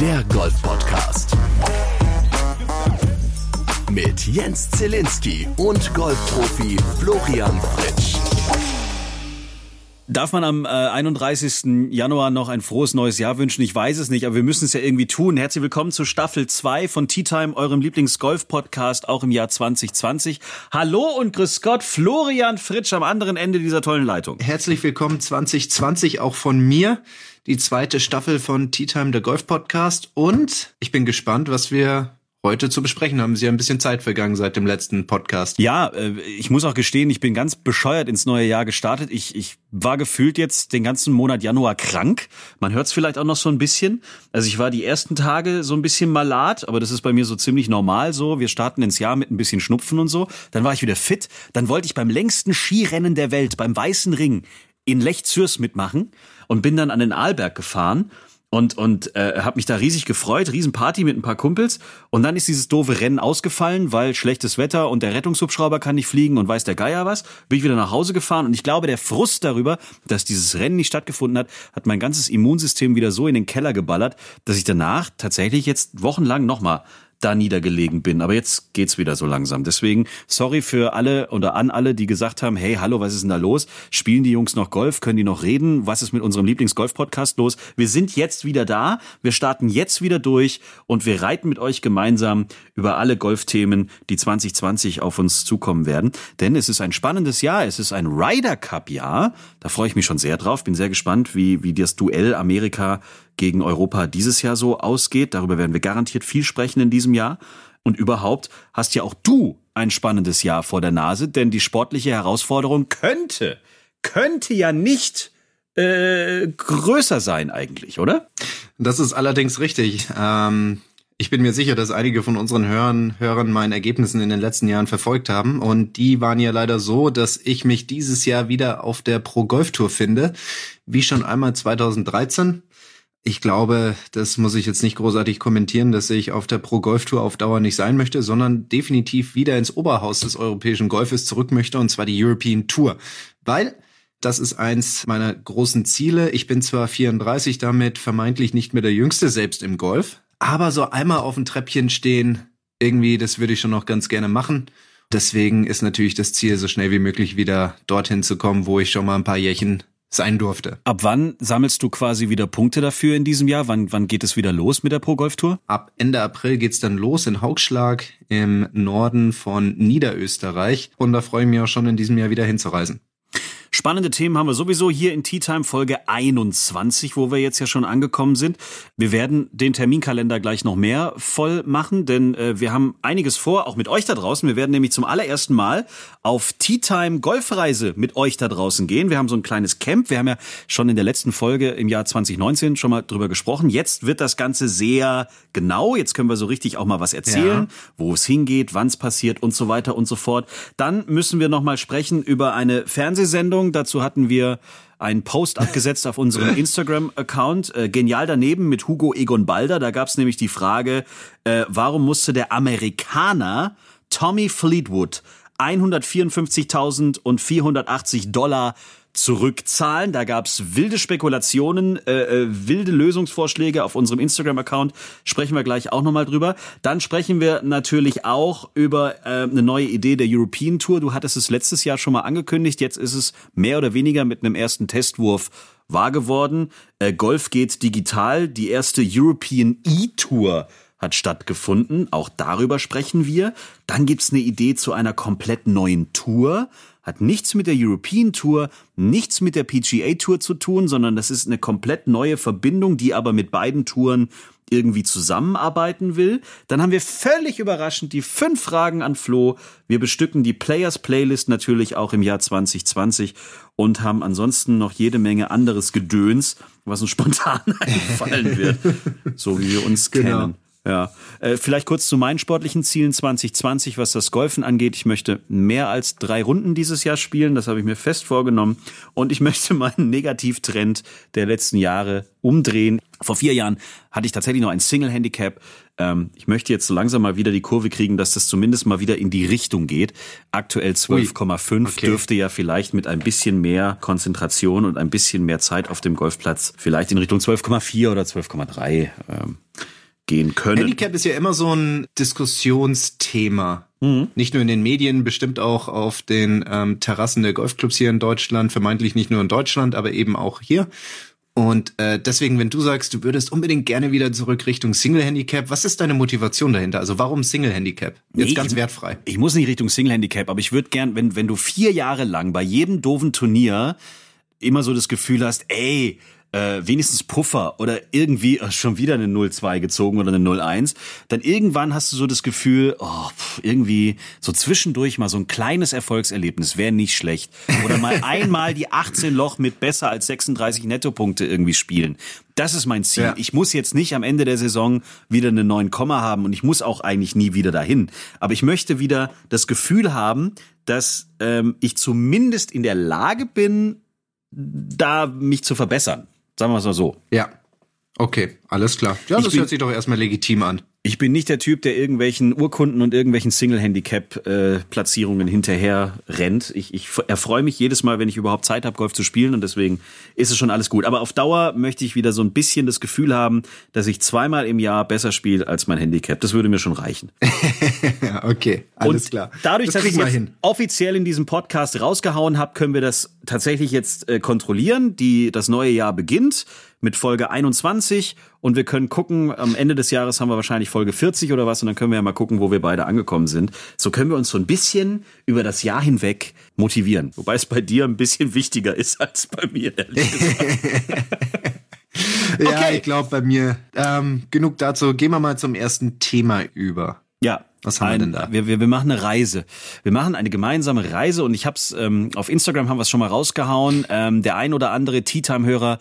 der Golf-Podcast. Mit Jens Zielinski und Golfprofi Florian Fritsch. Darf man am äh, 31. Januar noch ein frohes neues Jahr wünschen? Ich weiß es nicht, aber wir müssen es ja irgendwie tun. Herzlich willkommen zu Staffel 2 von Tea Time, eurem Lieblings-Golf-Podcast, auch im Jahr 2020. Hallo und grüß Gott, Florian Fritsch am anderen Ende dieser tollen Leitung. Herzlich willkommen 2020 auch von mir. Die zweite Staffel von Tea Time, der Golf-Podcast. Und ich bin gespannt, was wir heute zu besprechen haben. Sie haben ein bisschen Zeit vergangen seit dem letzten Podcast. Ja, äh, ich muss auch gestehen, ich bin ganz bescheuert ins neue Jahr gestartet. Ich, ich war gefühlt jetzt den ganzen Monat Januar krank. Man hört es vielleicht auch noch so ein bisschen. Also ich war die ersten Tage so ein bisschen malat, aber das ist bei mir so ziemlich normal so. Wir starten ins Jahr mit ein bisschen Schnupfen und so. Dann war ich wieder fit. Dann wollte ich beim längsten Skirennen der Welt, beim Weißen Ring, in Lech Zürs mitmachen und bin dann an den Arlberg gefahren und und äh, habe mich da riesig gefreut, Riesenparty mit ein paar Kumpels und dann ist dieses doofe Rennen ausgefallen, weil schlechtes Wetter und der Rettungshubschrauber kann nicht fliegen und weiß der Geier was. Bin ich wieder nach Hause gefahren und ich glaube, der Frust darüber, dass dieses Rennen nicht stattgefunden hat, hat mein ganzes Immunsystem wieder so in den Keller geballert, dass ich danach tatsächlich jetzt wochenlang nochmal da niedergelegen bin. Aber jetzt geht's wieder so langsam. Deswegen sorry für alle oder an alle, die gesagt haben, hey, hallo, was ist denn da los? Spielen die Jungs noch Golf? Können die noch reden? Was ist mit unserem Lieblings-Golf-Podcast los? Wir sind jetzt wieder da. Wir starten jetzt wieder durch und wir reiten mit euch gemeinsam über alle Golfthemen, die 2020 auf uns zukommen werden. Denn es ist ein spannendes Jahr. Es ist ein Ryder Cup Jahr. Da freue ich mich schon sehr drauf. Bin sehr gespannt, wie, wie das Duell Amerika gegen Europa dieses Jahr so ausgeht. Darüber werden wir garantiert viel sprechen in diesem Jahr. Und überhaupt hast ja auch du ein spannendes Jahr vor der Nase, denn die sportliche Herausforderung könnte, könnte ja nicht äh, größer sein eigentlich, oder? Das ist allerdings richtig. Ähm, ich bin mir sicher, dass einige von unseren Hörern, Hörern meinen Ergebnissen in den letzten Jahren verfolgt haben. Und die waren ja leider so, dass ich mich dieses Jahr wieder auf der Pro Golf Tour finde. Wie schon einmal 2013 ich glaube, das muss ich jetzt nicht großartig kommentieren, dass ich auf der Pro Golf Tour auf Dauer nicht sein möchte, sondern definitiv wieder ins Oberhaus des europäischen Golfes zurück möchte, und zwar die European Tour. Weil das ist eins meiner großen Ziele. Ich bin zwar 34, damit vermeintlich nicht mehr der Jüngste selbst im Golf, aber so einmal auf dem Treppchen stehen, irgendwie, das würde ich schon noch ganz gerne machen. Deswegen ist natürlich das Ziel, so schnell wie möglich wieder dorthin zu kommen, wo ich schon mal ein paar Jährchen sein durfte. Ab wann sammelst du quasi wieder Punkte dafür in diesem Jahr? Wann, wann geht es wieder los mit der Pro Golf Tour? Ab Ende April geht's dann los in Haugschlag im Norden von Niederösterreich und da freue ich mich auch schon in diesem Jahr wieder hinzureisen. Spannende Themen haben wir sowieso hier in Tea Time Folge 21, wo wir jetzt ja schon angekommen sind. Wir werden den Terminkalender gleich noch mehr voll machen, denn äh, wir haben einiges vor, auch mit euch da draußen. Wir werden nämlich zum allerersten Mal auf Tea Time Golfreise mit euch da draußen gehen. Wir haben so ein kleines Camp. Wir haben ja schon in der letzten Folge im Jahr 2019 schon mal drüber gesprochen. Jetzt wird das Ganze sehr genau. Jetzt können wir so richtig auch mal was erzählen, ja. wo es hingeht, wann es passiert und so weiter und so fort. Dann müssen wir noch mal sprechen über eine Fernsehsendung Sendung. Dazu hatten wir einen Post abgesetzt auf unserem Instagram-Account. Äh, genial daneben mit Hugo Egon Balder. Da gab es nämlich die Frage, äh, warum musste der Amerikaner Tommy Fleetwood 154.480 Dollar zurückzahlen. Da gab's wilde Spekulationen, äh, äh, wilde Lösungsvorschläge auf unserem Instagram-Account. Sprechen wir gleich auch nochmal drüber. Dann sprechen wir natürlich auch über äh, eine neue Idee der European Tour. Du hattest es letztes Jahr schon mal angekündigt. Jetzt ist es mehr oder weniger mit einem ersten Testwurf wahr geworden. Äh, Golf geht digital. Die erste European E-Tour hat stattgefunden. Auch darüber sprechen wir. Dann gibt's eine Idee zu einer komplett neuen Tour hat nichts mit der European Tour, nichts mit der PGA Tour zu tun, sondern das ist eine komplett neue Verbindung, die aber mit beiden Touren irgendwie zusammenarbeiten will. Dann haben wir völlig überraschend die fünf Fragen an Flo. Wir bestücken die Players Playlist natürlich auch im Jahr 2020 und haben ansonsten noch jede Menge anderes Gedöns, was uns spontan einfallen wird, so wie wir uns genau. kennen. Ja, äh, vielleicht kurz zu meinen sportlichen Zielen 2020, was das Golfen angeht. Ich möchte mehr als drei Runden dieses Jahr spielen, das habe ich mir fest vorgenommen. Und ich möchte meinen Negativtrend der letzten Jahre umdrehen. Vor vier Jahren hatte ich tatsächlich noch ein Single-Handicap. Ähm, ich möchte jetzt so langsam mal wieder die Kurve kriegen, dass das zumindest mal wieder in die Richtung geht. Aktuell 12,5 Okay. dürfte ja vielleicht mit ein bisschen mehr Konzentration und ein bisschen mehr Zeit auf dem Golfplatz vielleicht in Richtung 12,4 oder 12,3 ähm, gehen können. Handicap ist ja immer so ein Diskussionsthema. Nicht nur in den Medien, bestimmt auch auf den ähm, Terrassen der Golfclubs hier in Deutschland, vermeintlich nicht nur in Deutschland, aber eben auch hier. Und äh, deswegen, wenn du sagst, du würdest unbedingt gerne wieder zurück Richtung Single Handicap, was ist deine Motivation dahinter? Also warum Single Handicap? Jetzt Nee, ganz ich- wertfrei. Ich muss nicht Richtung Single Handicap, aber ich würde gern, wenn, wenn du vier Jahre lang bei jedem doofen Turnier immer so das Gefühl hast, ey, äh, wenigstens Puffer oder irgendwie äh, schon wieder eine 0-2 gezogen oder eine 0-1, dann irgendwann hast du so das Gefühl, oh, pff, irgendwie so zwischendurch mal so ein kleines Erfolgserlebnis wäre nicht schlecht. Oder mal einmal die 18 Loch mit besser als 36 Nettopunkte irgendwie spielen. Das ist mein Ziel. Ja. Ich muss jetzt nicht am Ende der Saison wieder eine 9 Komma haben und ich muss auch eigentlich nie wieder dahin. Aber ich möchte wieder das Gefühl haben, dass ähm, ich zumindest in der Lage bin, da mich zu verbessern. Sagen wir es mal so. Ja. Okay, alles klar. Ja, Ich das bin- hört sich doch erstmal legitim an. Ich bin nicht der Typ, der irgendwelchen Urkunden und irgendwelchen Single-Handicap-Platzierungen hinterher rennt. Ich, ich erfreue mich jedes Mal, wenn ich überhaupt Zeit habe, Golf zu spielen und deswegen ist es schon alles gut. Aber auf Dauer möchte ich wieder so ein bisschen das Gefühl haben, dass ich zweimal im Jahr besser spiele als mein Handicap. Das würde mir schon reichen. Okay, alles und klar. dadurch, das dass ich jetzt hin. offiziell in diesem Podcast rausgehauen habe, können wir das tatsächlich jetzt äh, kontrollieren. Die, das neue Jahr beginnt mit Folge 21 und wir können gucken, am Ende des Jahres haben wir wahrscheinlich Folge 40 oder was und dann können wir ja mal gucken, wo wir beide angekommen sind. So können wir uns so ein bisschen über das Jahr hinweg motivieren. Wobei es bei dir ein bisschen wichtiger ist als bei mir, ehrlich gesagt. Ja, Okay. ich glaube bei mir. Ähm, genug dazu. Gehen wir mal zum ersten Thema über. Ja. Was haben wir denn da? Wir, wir, wir machen eine Reise. Wir machen eine gemeinsame Reise und ich hab's ähm, auf Instagram haben wir es schon mal rausgehauen. Ähm, der ein oder andere Tea Time Hörer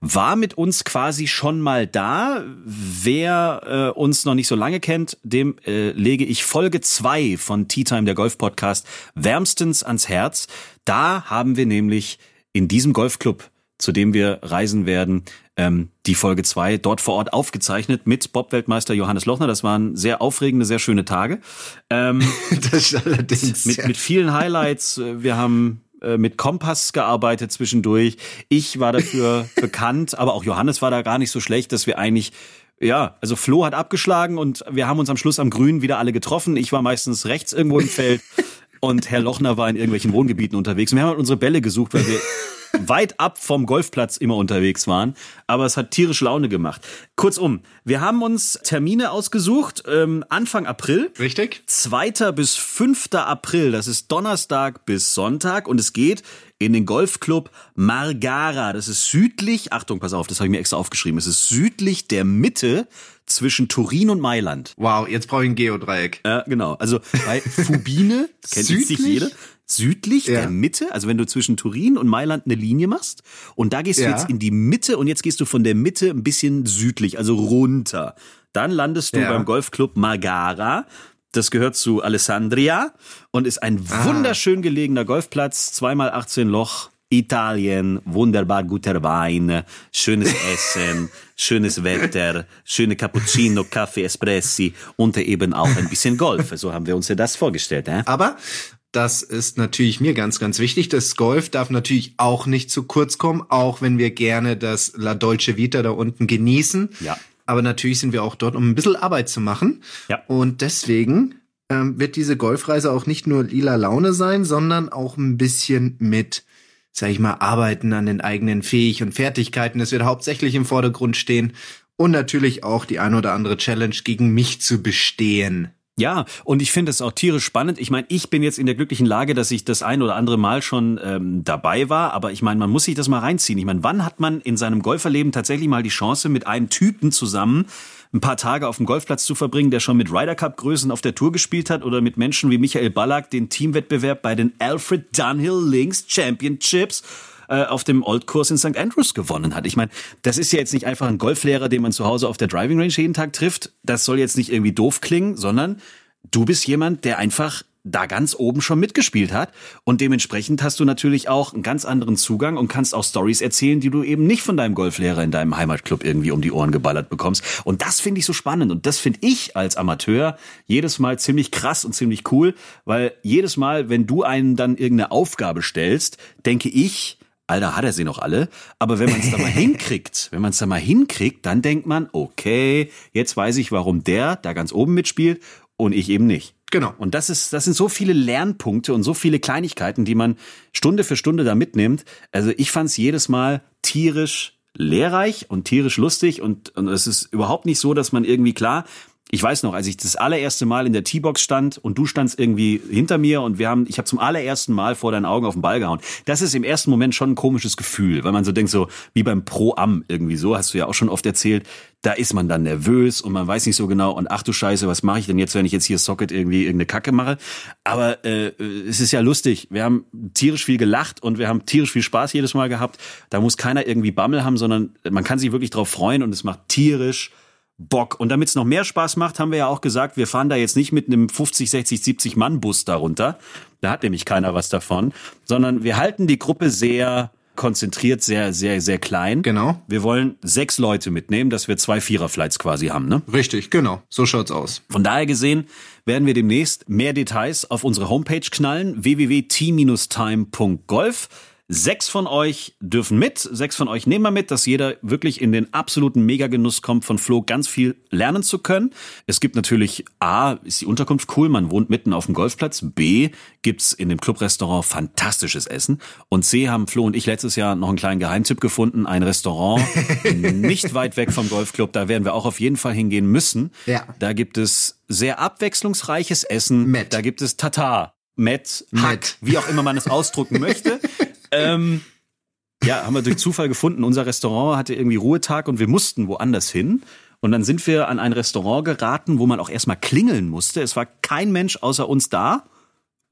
war mit uns quasi schon mal da. Wer äh, uns noch nicht so lange kennt, dem äh, lege ich Folge zwei von Tea Time, der Golf Podcast, wärmstens ans Herz. Da haben wir nämlich in diesem Golfclub, zu dem wir reisen werden, ähm, die Folge zwei dort vor Ort aufgezeichnet mit Bob-Weltmeister Johannes Lochner. Das waren sehr aufregende, sehr schöne Tage. Ähm, Das allerdings. mit, ja. mit vielen Highlights. Wir haben äh, mit Kompass gearbeitet zwischendurch. Ich war dafür bekannt, aber auch Johannes war da gar nicht so schlecht, dass wir eigentlich ja, also Flo hat abgeschlagen und wir haben uns am Schluss am Grün wieder alle getroffen. Ich war meistens rechts irgendwo im Feld und Herr Lochner war in irgendwelchen Wohngebieten unterwegs. Und wir haben halt unsere Bälle gesucht, weil wir weit ab vom Golfplatz immer unterwegs waren. Aber es hat tierisch Laune gemacht. Kurzum, wir haben uns Termine ausgesucht, ähm, Anfang April. Richtig? 2. bis 5. April, das ist Donnerstag bis Sonntag und es geht in den Golfclub Margara. Das ist südlich, Achtung, pass auf, das habe ich mir extra aufgeschrieben, es ist südlich der Mitte zwischen Turin und Mailand. Wow, jetzt brauche ich ein Geodreieck. Ja, genau. Also bei Fubine, kennt jetzt nicht Südlich? jeder, südlich Ja. der Mitte, also wenn du zwischen Turin und Mailand eine Linie machst und da gehst du Ja. jetzt in die Mitte und jetzt gehst du von der Mitte ein bisschen südlich, also runter. Dann landest du Ja. beim Golfclub Margara. Das gehört zu Alessandria und ist ein Ah. wunderschön gelegener Golfplatz, zweimal 18 Loch. Italien, wunderbar guter Wein, schönes Essen, schönes Wetter, schöne Cappuccino, Kaffee, Espressi und eben auch ein bisschen Golf. So haben wir uns ja das vorgestellt. Äh? Aber das ist natürlich mir ganz, ganz wichtig. Das Golf darf natürlich auch nicht zu kurz kommen, auch wenn wir gerne das La Dolce Vita da unten genießen. Ja. Aber natürlich sind wir auch dort, um ein bisschen Arbeit zu machen. Ja. Und deswegen ähm, wird diese Golfreise auch nicht nur lila Laune sein, sondern auch ein bisschen mit, sag ich mal, Arbeiten an den eigenen Fähig und Fertigkeiten. Das wird hauptsächlich im Vordergrund stehen. Und natürlich auch die ein oder andere Challenge gegen mich zu bestehen. Ja, und ich finde es auch tierisch spannend. Ich meine, ich bin jetzt in der glücklichen Lage, dass ich das ein oder andere Mal schon ähm, dabei war, aber ich meine, man muss sich das mal reinziehen. Ich meine, wann hat man in seinem Golferleben tatsächlich mal die Chance, mit einem Typen zusammen ein paar Tage auf dem Golfplatz zu verbringen, der schon mit Ryder Cup Größen auf der Tour gespielt hat oder mit Menschen wie Michael Ballack den Teamwettbewerb bei den Alfred Dunhill Links Championships äh, auf dem Old-Kurs in St. Andrews gewonnen hat. Ich meine, das ist ja jetzt nicht einfach ein Golflehrer, den man zu Hause auf der Driving Range jeden Tag trifft. Das soll jetzt nicht irgendwie doof klingen, sondern du bist jemand, der einfach da ganz oben schon mitgespielt hat und dementsprechend hast du natürlich auch einen ganz anderen Zugang und kannst auch Stories erzählen, die du eben nicht von deinem Golflehrer in deinem Heimatclub irgendwie um die Ohren geballert bekommst und das finde ich so spannend und das finde ich als Amateur jedes Mal ziemlich krass und ziemlich cool, weil jedes Mal, wenn du einen dann irgendeine Aufgabe stellst, denke ich, Alter, hat er sie noch alle. Aber wenn man es da mal hinkriegt, wenn man es da mal hinkriegt, dann denkt man, okay, jetzt weiß ich, warum der da ganz oben mitspielt und ich eben nicht. Genau. Und das ist, das sind so viele Lernpunkte und so viele Kleinigkeiten, die man Stunde für Stunde da mitnimmt. Also ich fand es jedes Mal tierisch lehrreich und tierisch lustig und, und es ist überhaupt nicht so, dass man irgendwie klar, ich weiß noch, als ich das allererste Mal in der T-Box stand und du standst irgendwie hinter mir und wir haben, ich habe zum allerersten Mal vor deinen Augen auf den Ball gehauen. Das ist im ersten Moment schon ein komisches Gefühl, weil man so denkt, so wie beim Pro-Am irgendwie so, hast du ja auch schon oft erzählt, da ist man dann nervös und man weiß nicht so genau und ach du Scheiße, was mache ich denn jetzt, wenn ich jetzt hier Socket irgendwie irgendeine Kacke mache? Aber äh, es ist ja lustig. Wir haben tierisch viel gelacht und wir haben tierisch viel Spaß jedes Mal gehabt. Da muss keiner irgendwie Bammel haben, sondern man kann sich wirklich drauf freuen und es macht tierisch Bock. Und damit es noch mehr Spaß macht, haben wir ja auch gesagt, wir fahren da jetzt nicht mit einem 50, 60, 70 Mann Bus darunter. Da hat nämlich keiner was davon, sondern wir halten die Gruppe sehr konzentriert, sehr, sehr, sehr klein. Genau. Wir wollen sechs Leute mitnehmen, dass wir zwei Viererflights quasi haben, ne? Richtig, genau. So schaut's aus. Von daher gesehen werden wir demnächst mehr Details auf unsere Homepage knallen, www.t-time.golf. Sechs von euch dürfen mit, sechs von euch nehmen wir mit, dass jeder wirklich in den absoluten Megagenuss kommt, von Flo ganz viel lernen zu können. Es gibt natürlich A, ist die Unterkunft cool, man wohnt mitten auf dem Golfplatz. B, gibt's in dem Clubrestaurant fantastisches Essen. Und C, haben Flo und ich letztes Jahr noch einen kleinen Geheimtipp gefunden, ein Restaurant nicht weit weg vom Golfclub. Da werden wir auch auf jeden Fall hingehen müssen. Ja. Da gibt es sehr abwechslungsreiches Essen. Met. Da gibt es Tatar. Met, Hack, Met. wie auch immer man es ausdrücken möchte. ähm, ja, haben wir durch Zufall gefunden. Unser Restaurant hatte irgendwie Ruhetag und wir mussten woanders hin. Und dann sind wir an ein Restaurant geraten, wo man auch erstmal klingeln musste. Es war kein Mensch außer uns da.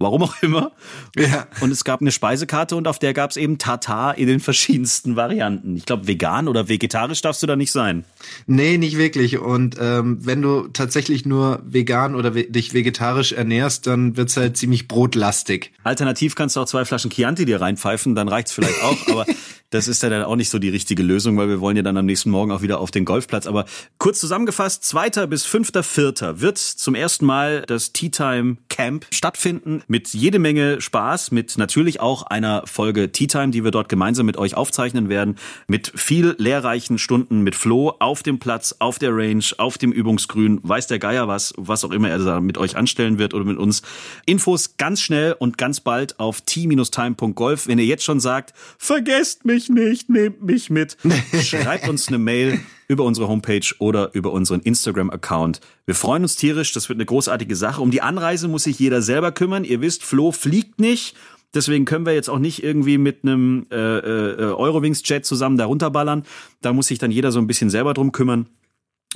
Warum auch immer. Ja. Und es gab eine Speisekarte und auf der gab es eben Tatar in den verschiedensten Varianten. Ich glaube, vegan oder vegetarisch darfst du da nicht sein. Nee, nicht wirklich. Und ähm, wenn du tatsächlich nur vegan oder ve dich vegetarisch ernährst, dann wird's halt ziemlich brotlastig. Alternativ kannst du auch zwei Flaschen Chianti dir reinpfeifen, dann reicht's vielleicht auch. aber das ist ja dann auch nicht so die richtige Lösung, weil wir wollen ja dann am nächsten Morgen auch wieder auf den Golfplatz. Aber kurz zusammengefasst, 2. bis 5.4. wird zum ersten Mal das Tea Time Camp stattfinden mit jede Menge Spaß, mit natürlich auch einer Folge Tea Time, die wir dort gemeinsam mit euch aufzeichnen werden, mit viel lehrreichen Stunden mit Flo auf dem Platz, auf der Range, auf dem Übungsgrün, weiß der Geier was, was auch immer er da mit euch anstellen wird oder mit uns. Infos ganz schnell und ganz bald auf t-time.golf. Wenn ihr jetzt schon sagt, vergesst mich nicht, nehmt mich mit, schreibt uns eine Mail über unsere Homepage oder über unseren Instagram-Account. Wir freuen uns tierisch, das wird eine großartige Sache. Um die Anreise muss sich jeder selber kümmern. Ihr wisst, Flo fliegt nicht. Deswegen können wir jetzt auch nicht irgendwie mit einem äh, äh, Eurowings-Jet zusammen da runterballern. Da muss sich dann jeder so ein bisschen selber drum kümmern.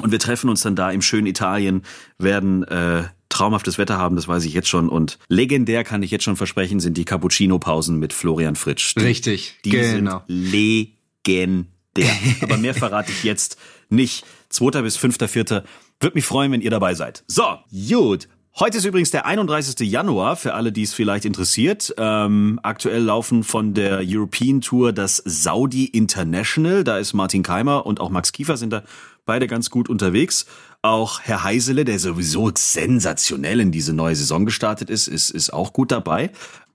Und wir treffen uns dann da im schönen Italien, werden äh, traumhaftes Wetter haben, das weiß ich jetzt schon. Und legendär kann ich jetzt schon versprechen, sind die Cappuccino-Pausen mit Florian Fritsch. Richtig, die genau. sind legendär. Aber mehr verrate ich jetzt nicht. 2. bis 5.4. Würde mich freuen, wenn ihr dabei seid. So, gut. Heute ist übrigens der 31. Januar, für alle, die es vielleicht interessiert. Ähm, aktuell laufen von der European Tour das Saudi International. Da ist Martin Keimer und auch Max Kiefer sind da beide ganz gut unterwegs. Auch Herr Heisele, der sowieso sensationell in diese neue Saison gestartet ist, ist, ist auch gut dabei.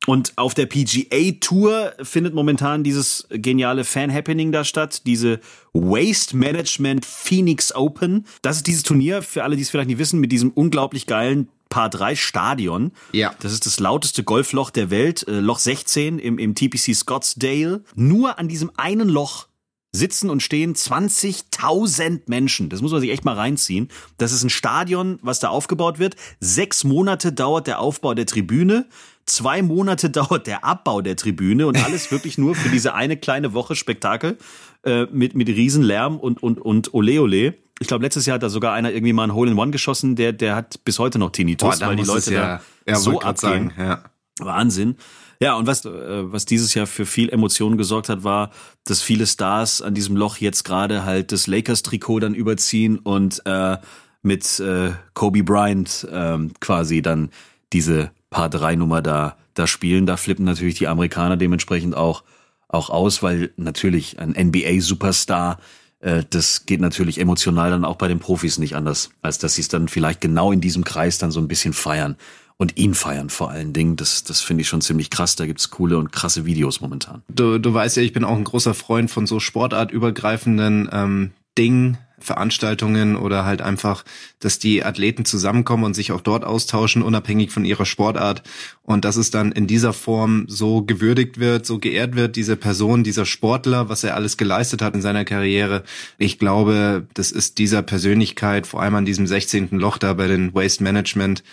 Und auf der PGA Tour findet momentan dieses geniale Fan-Happening da statt, diese Waste Management Phoenix Open. Das ist dieses Turnier, für alle, die es vielleicht nicht wissen, mit diesem unglaublich geilen Paar 3 Stadion. Ja. Das ist das lauteste Golfloch der Welt, äh, Loch 16 im, im TPC Scottsdale. Nur an diesem einen Loch sitzen und stehen 20.000 Menschen. Das muss man sich echt mal reinziehen. Das ist ein Stadion, was da aufgebaut wird. Sechs Monate dauert der Aufbau der Tribüne. Zwei Monate dauert der Abbau der Tribüne und alles wirklich nur für diese eine kleine Woche Spektakel äh, mit, mit Riesenlärm und, und, und Ole Ole. Ich glaube, letztes Jahr hat da sogar einer irgendwie mal ein Hole in One geschossen, der, der hat bis heute noch Tinnitus, Boah, weil die Leute ja, da ja, so abgehen. sagen, ja. Wahnsinn. Ja, und was, äh, was dieses Jahr für viel Emotionen gesorgt hat, war, dass viele Stars an diesem Loch jetzt gerade halt das Lakers-Trikot dann überziehen und äh, mit äh, Kobe Bryant ähm, quasi dann diese Paar 3 Nummer da, da spielen. Da flippen natürlich die Amerikaner dementsprechend auch, auch aus, weil natürlich ein NBA-Superstar, äh, das geht natürlich emotional dann auch bei den Profis nicht anders, als dass sie es dann vielleicht genau in diesem Kreis dann so ein bisschen feiern und ihn feiern vor allen Dingen. Das, das finde ich schon ziemlich krass. Da gibt's coole und krasse Videos momentan. Du, du weißt ja, ich bin auch ein großer Freund von so sportartübergreifenden ähm, Dingen, Veranstaltungen oder halt einfach, dass die Athleten zusammenkommen und sich auch dort austauschen, unabhängig von ihrer Sportart. Und dass es dann in dieser Form so gewürdigt wird, so geehrt wird, diese Person, dieser Sportler, was er alles geleistet hat in seiner Karriere. Ich glaube, das ist dieser Persönlichkeit, vor allem an diesem 16. Loch da bei den Waste Management,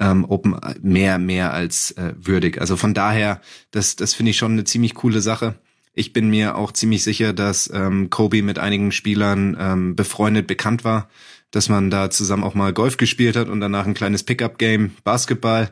ähm, Open mehr, mehr als äh, würdig. Also von daher, das, das finde ich schon eine ziemlich coole Sache. Ich bin mir auch ziemlich sicher, dass ähm, Kobe mit einigen Spielern ähm, befreundet bekannt war, dass man da zusammen auch mal Golf gespielt hat und danach ein kleines Pickup-Game, Basketball.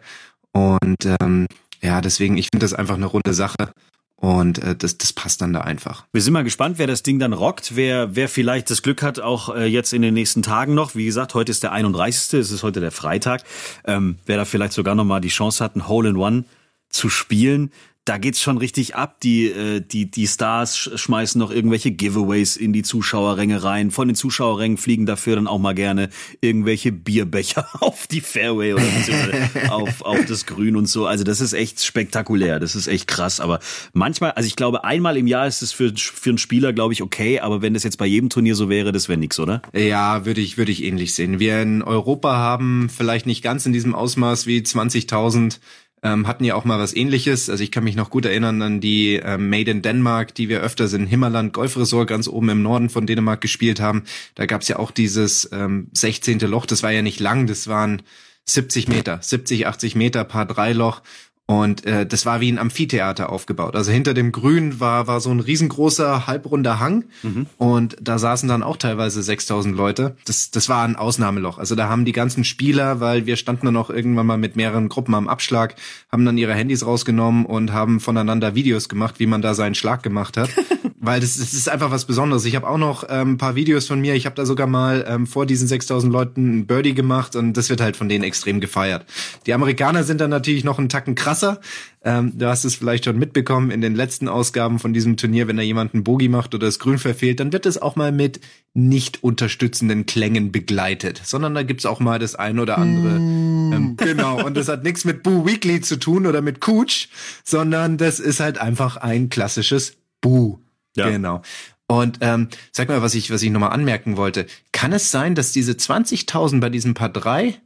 Und ähm, ja, deswegen, ich finde das einfach eine runde Sache. Und äh, das, das passt dann da einfach. Wir sind mal gespannt, wer das Ding dann rockt, wer, wer vielleicht das Glück hat, auch äh, jetzt in den nächsten Tagen noch. Wie gesagt, heute ist der 31. Es ist heute der Freitag. Ähm, wer da vielleicht sogar noch mal die Chance hat, ein Hole in One zu spielen da geht's schon richtig ab. Die, äh, die, die Stars schmeißen noch irgendwelche Giveaways in die Zuschauerränge rein. Von den Zuschauerrängen fliegen dafür dann auch mal gerne irgendwelche Bierbecher auf die Fairway oder auf, auf das Grün und so. Also das ist echt spektakulär. Das ist echt krass. Aber manchmal, also ich glaube, einmal im Jahr ist es für, für einen Spieler, glaube ich, okay. Aber wenn das jetzt bei jedem Turnier so wäre, das wäre nix, oder? Ja, würde ich, würde ich ähnlich sehen. Wir in Europa haben vielleicht nicht ganz in diesem Ausmaß wie 20.000 ähm, hatten ja auch mal was ähnliches. Also ich kann mich noch gut erinnern an die ähm, Made in Denmark, die wir öfters in Himmerland Golfresort ganz oben im Norden von Dänemark gespielt haben. Da gab's ja auch dieses ähm, 16. Loch, das war ja nicht lang, das waren 70 Meter, 70, 80 Meter, Paar drei Loch. Und äh, das war wie ein Amphitheater aufgebaut. Also hinter dem Grün war, war so ein riesengroßer, halbrunder Hang. Mhm. Und da saßen dann auch teilweise 6000 Leute. Das, das war ein Ausnahmeloch. Also da haben die ganzen Spieler, weil wir standen dann auch irgendwann mal mit mehreren Gruppen am Abschlag, haben dann ihre Handys rausgenommen und haben voneinander Videos gemacht, wie man da seinen Schlag gemacht hat. weil das, das ist einfach was Besonderes. Ich habe auch noch ähm, ein paar Videos von mir. Ich habe da sogar mal ähm, vor diesen 6000 Leuten ein Birdie gemacht und das wird halt von denen extrem gefeiert. Die Amerikaner sind dann natürlich noch einen Tacken krasser krasser. Ähm, du hast es vielleicht schon mitbekommen in den letzten Ausgaben von diesem Turnier, wenn da jemand einen Bogie macht oder das Grün verfehlt, dann wird es auch mal mit nicht unterstützenden Klängen begleitet, sondern da gibt's auch mal das ein oder andere. Mm. Ähm, genau, und das hat nichts mit Boo Weekly zu tun oder mit Cooch, sondern das ist halt einfach ein klassisches Boo. Ja. Genau. Und ähm, sag mal, was ich, was ich nochmal anmerken wollte. Kann es sein, dass diese 20.000 bei diesem Paar 3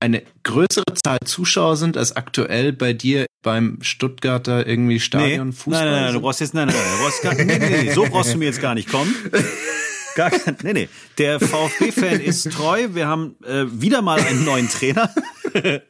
eine größere Zahl Zuschauer sind als aktuell bei dir beim Stuttgarter irgendwie Stadion nee. Fußball? Nein, nein, nein, du brauchst jetzt, nein, nein, nein, du brauchst gar, nee, nee, nee, so brauchst du mir jetzt gar nicht kommen. Gar nee, nee. Der VfB-Fan ist treu. Wir haben äh, wieder mal einen neuen Trainer.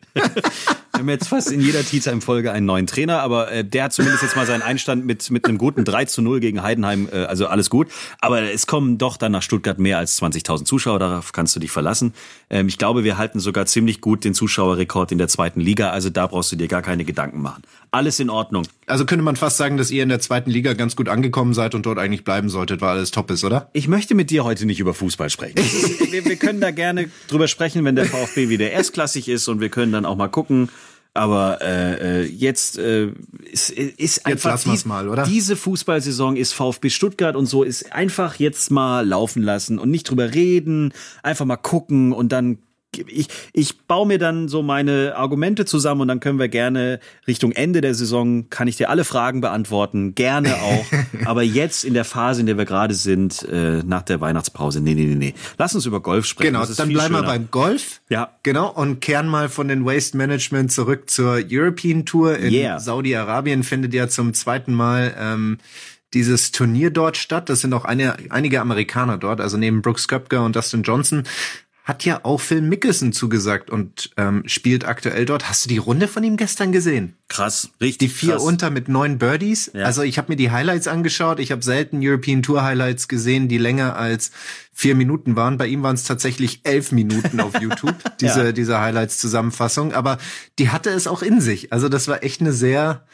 Wir haben jetzt fast in jeder Teaser-Folge einen neuen Trainer, aber äh, der hat zumindest jetzt mal seinen Einstand mit, mit einem guten 3 zu 0 gegen Heidenheim, äh, also alles gut. Aber es kommen doch dann nach Stuttgart mehr als 20.000 Zuschauer, darauf kannst du dich verlassen. Ähm, ich glaube, wir halten sogar ziemlich gut den Zuschauerrekord in der zweiten Liga, also da brauchst du dir gar keine Gedanken machen. Alles in Ordnung. Also könnte man fast sagen, dass ihr in der zweiten Liga ganz gut angekommen seid und dort eigentlich bleiben solltet, weil alles top ist, oder? Ich möchte mit dir heute nicht über Fußball sprechen. Ist, wir, wir können da gerne drüber sprechen, wenn der VfB wieder erstklassig ist und wir können dann auch mal gucken. Aber äh, äh jetzt äh, ist, ist einfach jetzt dies, mal, oder? diese Fußballsaison ist VfB Stuttgart und so ist einfach jetzt mal laufen lassen und nicht drüber reden, einfach mal gucken und dann ich, ich baue mir dann so meine Argumente zusammen und dann können wir gerne Richtung Ende der Saison, kann ich dir alle Fragen beantworten, gerne auch. Aber jetzt in der Phase, in der wir gerade sind, äh, nach der Weihnachtspause, nee, nee, nee, nee. Lass uns über Golf sprechen. Genau, dann bleiben wir beim Golf. Ja. Genau, und kehren mal von den Waste Management zurück zur European Tour. In yeah. Saudi-Arabien findet ja zum zweiten Mal ähm, dieses Turnier dort statt. Das sind auch eine, einige Amerikaner dort, also neben Brooks Köpker und Dustin Johnson hat ja auch Phil Mickelson zugesagt und ähm, spielt aktuell dort. Hast du die Runde von ihm gestern gesehen? Krass, richtig. Die vier krass. unter mit neun Birdies. Ja. Also ich habe mir die Highlights angeschaut. Ich habe selten European Tour Highlights gesehen, die länger als vier Minuten waren. Bei ihm waren es tatsächlich elf Minuten auf YouTube, diese, ja. diese Highlights-Zusammenfassung. Aber die hatte es auch in sich. Also das war echt eine sehr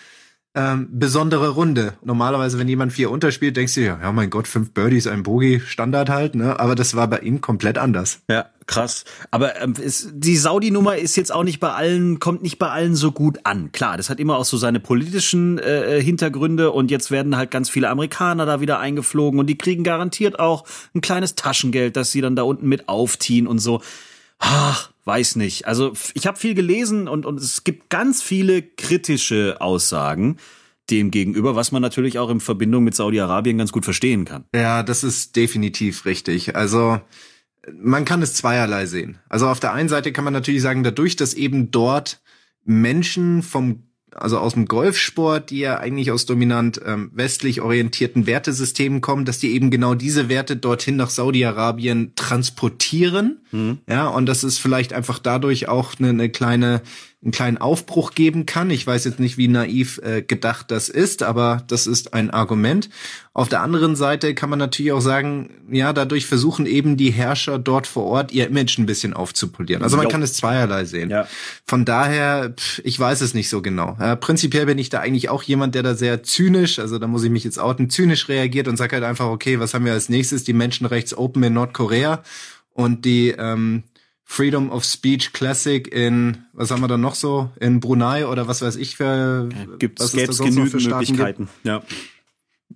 ähm, besondere Runde. Normalerweise, wenn jemand vier unterspielt, denkst du ja, ja mein Gott, fünf Birdies, ein Bogey, Standard halt, ne? Aber das war bei ihm komplett anders. Ja, krass. Aber ähm, ist, die Saudi-Nummer ist jetzt auch nicht bei allen, kommt nicht bei allen so gut an. Klar, das hat immer auch so seine politischen äh, äh, Hintergründe und jetzt werden halt ganz viele Amerikaner da wieder eingeflogen und die kriegen garantiert auch ein kleines Taschengeld, das sie dann da unten mit aufziehen und so. Ach, weiß nicht. Also ich habe viel gelesen und, und es gibt ganz viele kritische Aussagen dem gegenüber, was man natürlich auch in Verbindung mit Saudi-Arabien ganz gut verstehen kann. Ja, das ist definitiv richtig. Also man kann es zweierlei sehen. Also auf der einen Seite kann man natürlich sagen, dadurch, dass eben dort Menschen vom also aus dem Golfsport, die ja eigentlich aus dominant ähm, westlich orientierten Wertesystemen kommen, dass die eben genau diese Werte dorthin nach Saudi-Arabien transportieren. Mhm. Ja, und das ist vielleicht einfach dadurch auch eine, eine kleine einen kleinen Aufbruch geben kann. Ich weiß jetzt nicht, wie naiv äh, gedacht das ist, aber das ist ein Argument. Auf der anderen Seite kann man natürlich auch sagen, ja, dadurch versuchen eben die Herrscher dort vor Ort ihr Image ein bisschen aufzupolieren. Also man kann es zweierlei sehen. Ja. Von daher, pff, ich weiß es nicht so genau. Äh, prinzipiell bin ich da eigentlich auch jemand, der da sehr zynisch, also da muss ich mich jetzt outen, zynisch reagiert und sagt halt einfach, okay, was haben wir als nächstes? Die Menschenrechts Open in Nordkorea und die ähm, Freedom of Speech Classic in, was haben wir da noch so, in Brunei oder was weiß ich für, gibt es genügend Möglichkeiten, gibt. ja.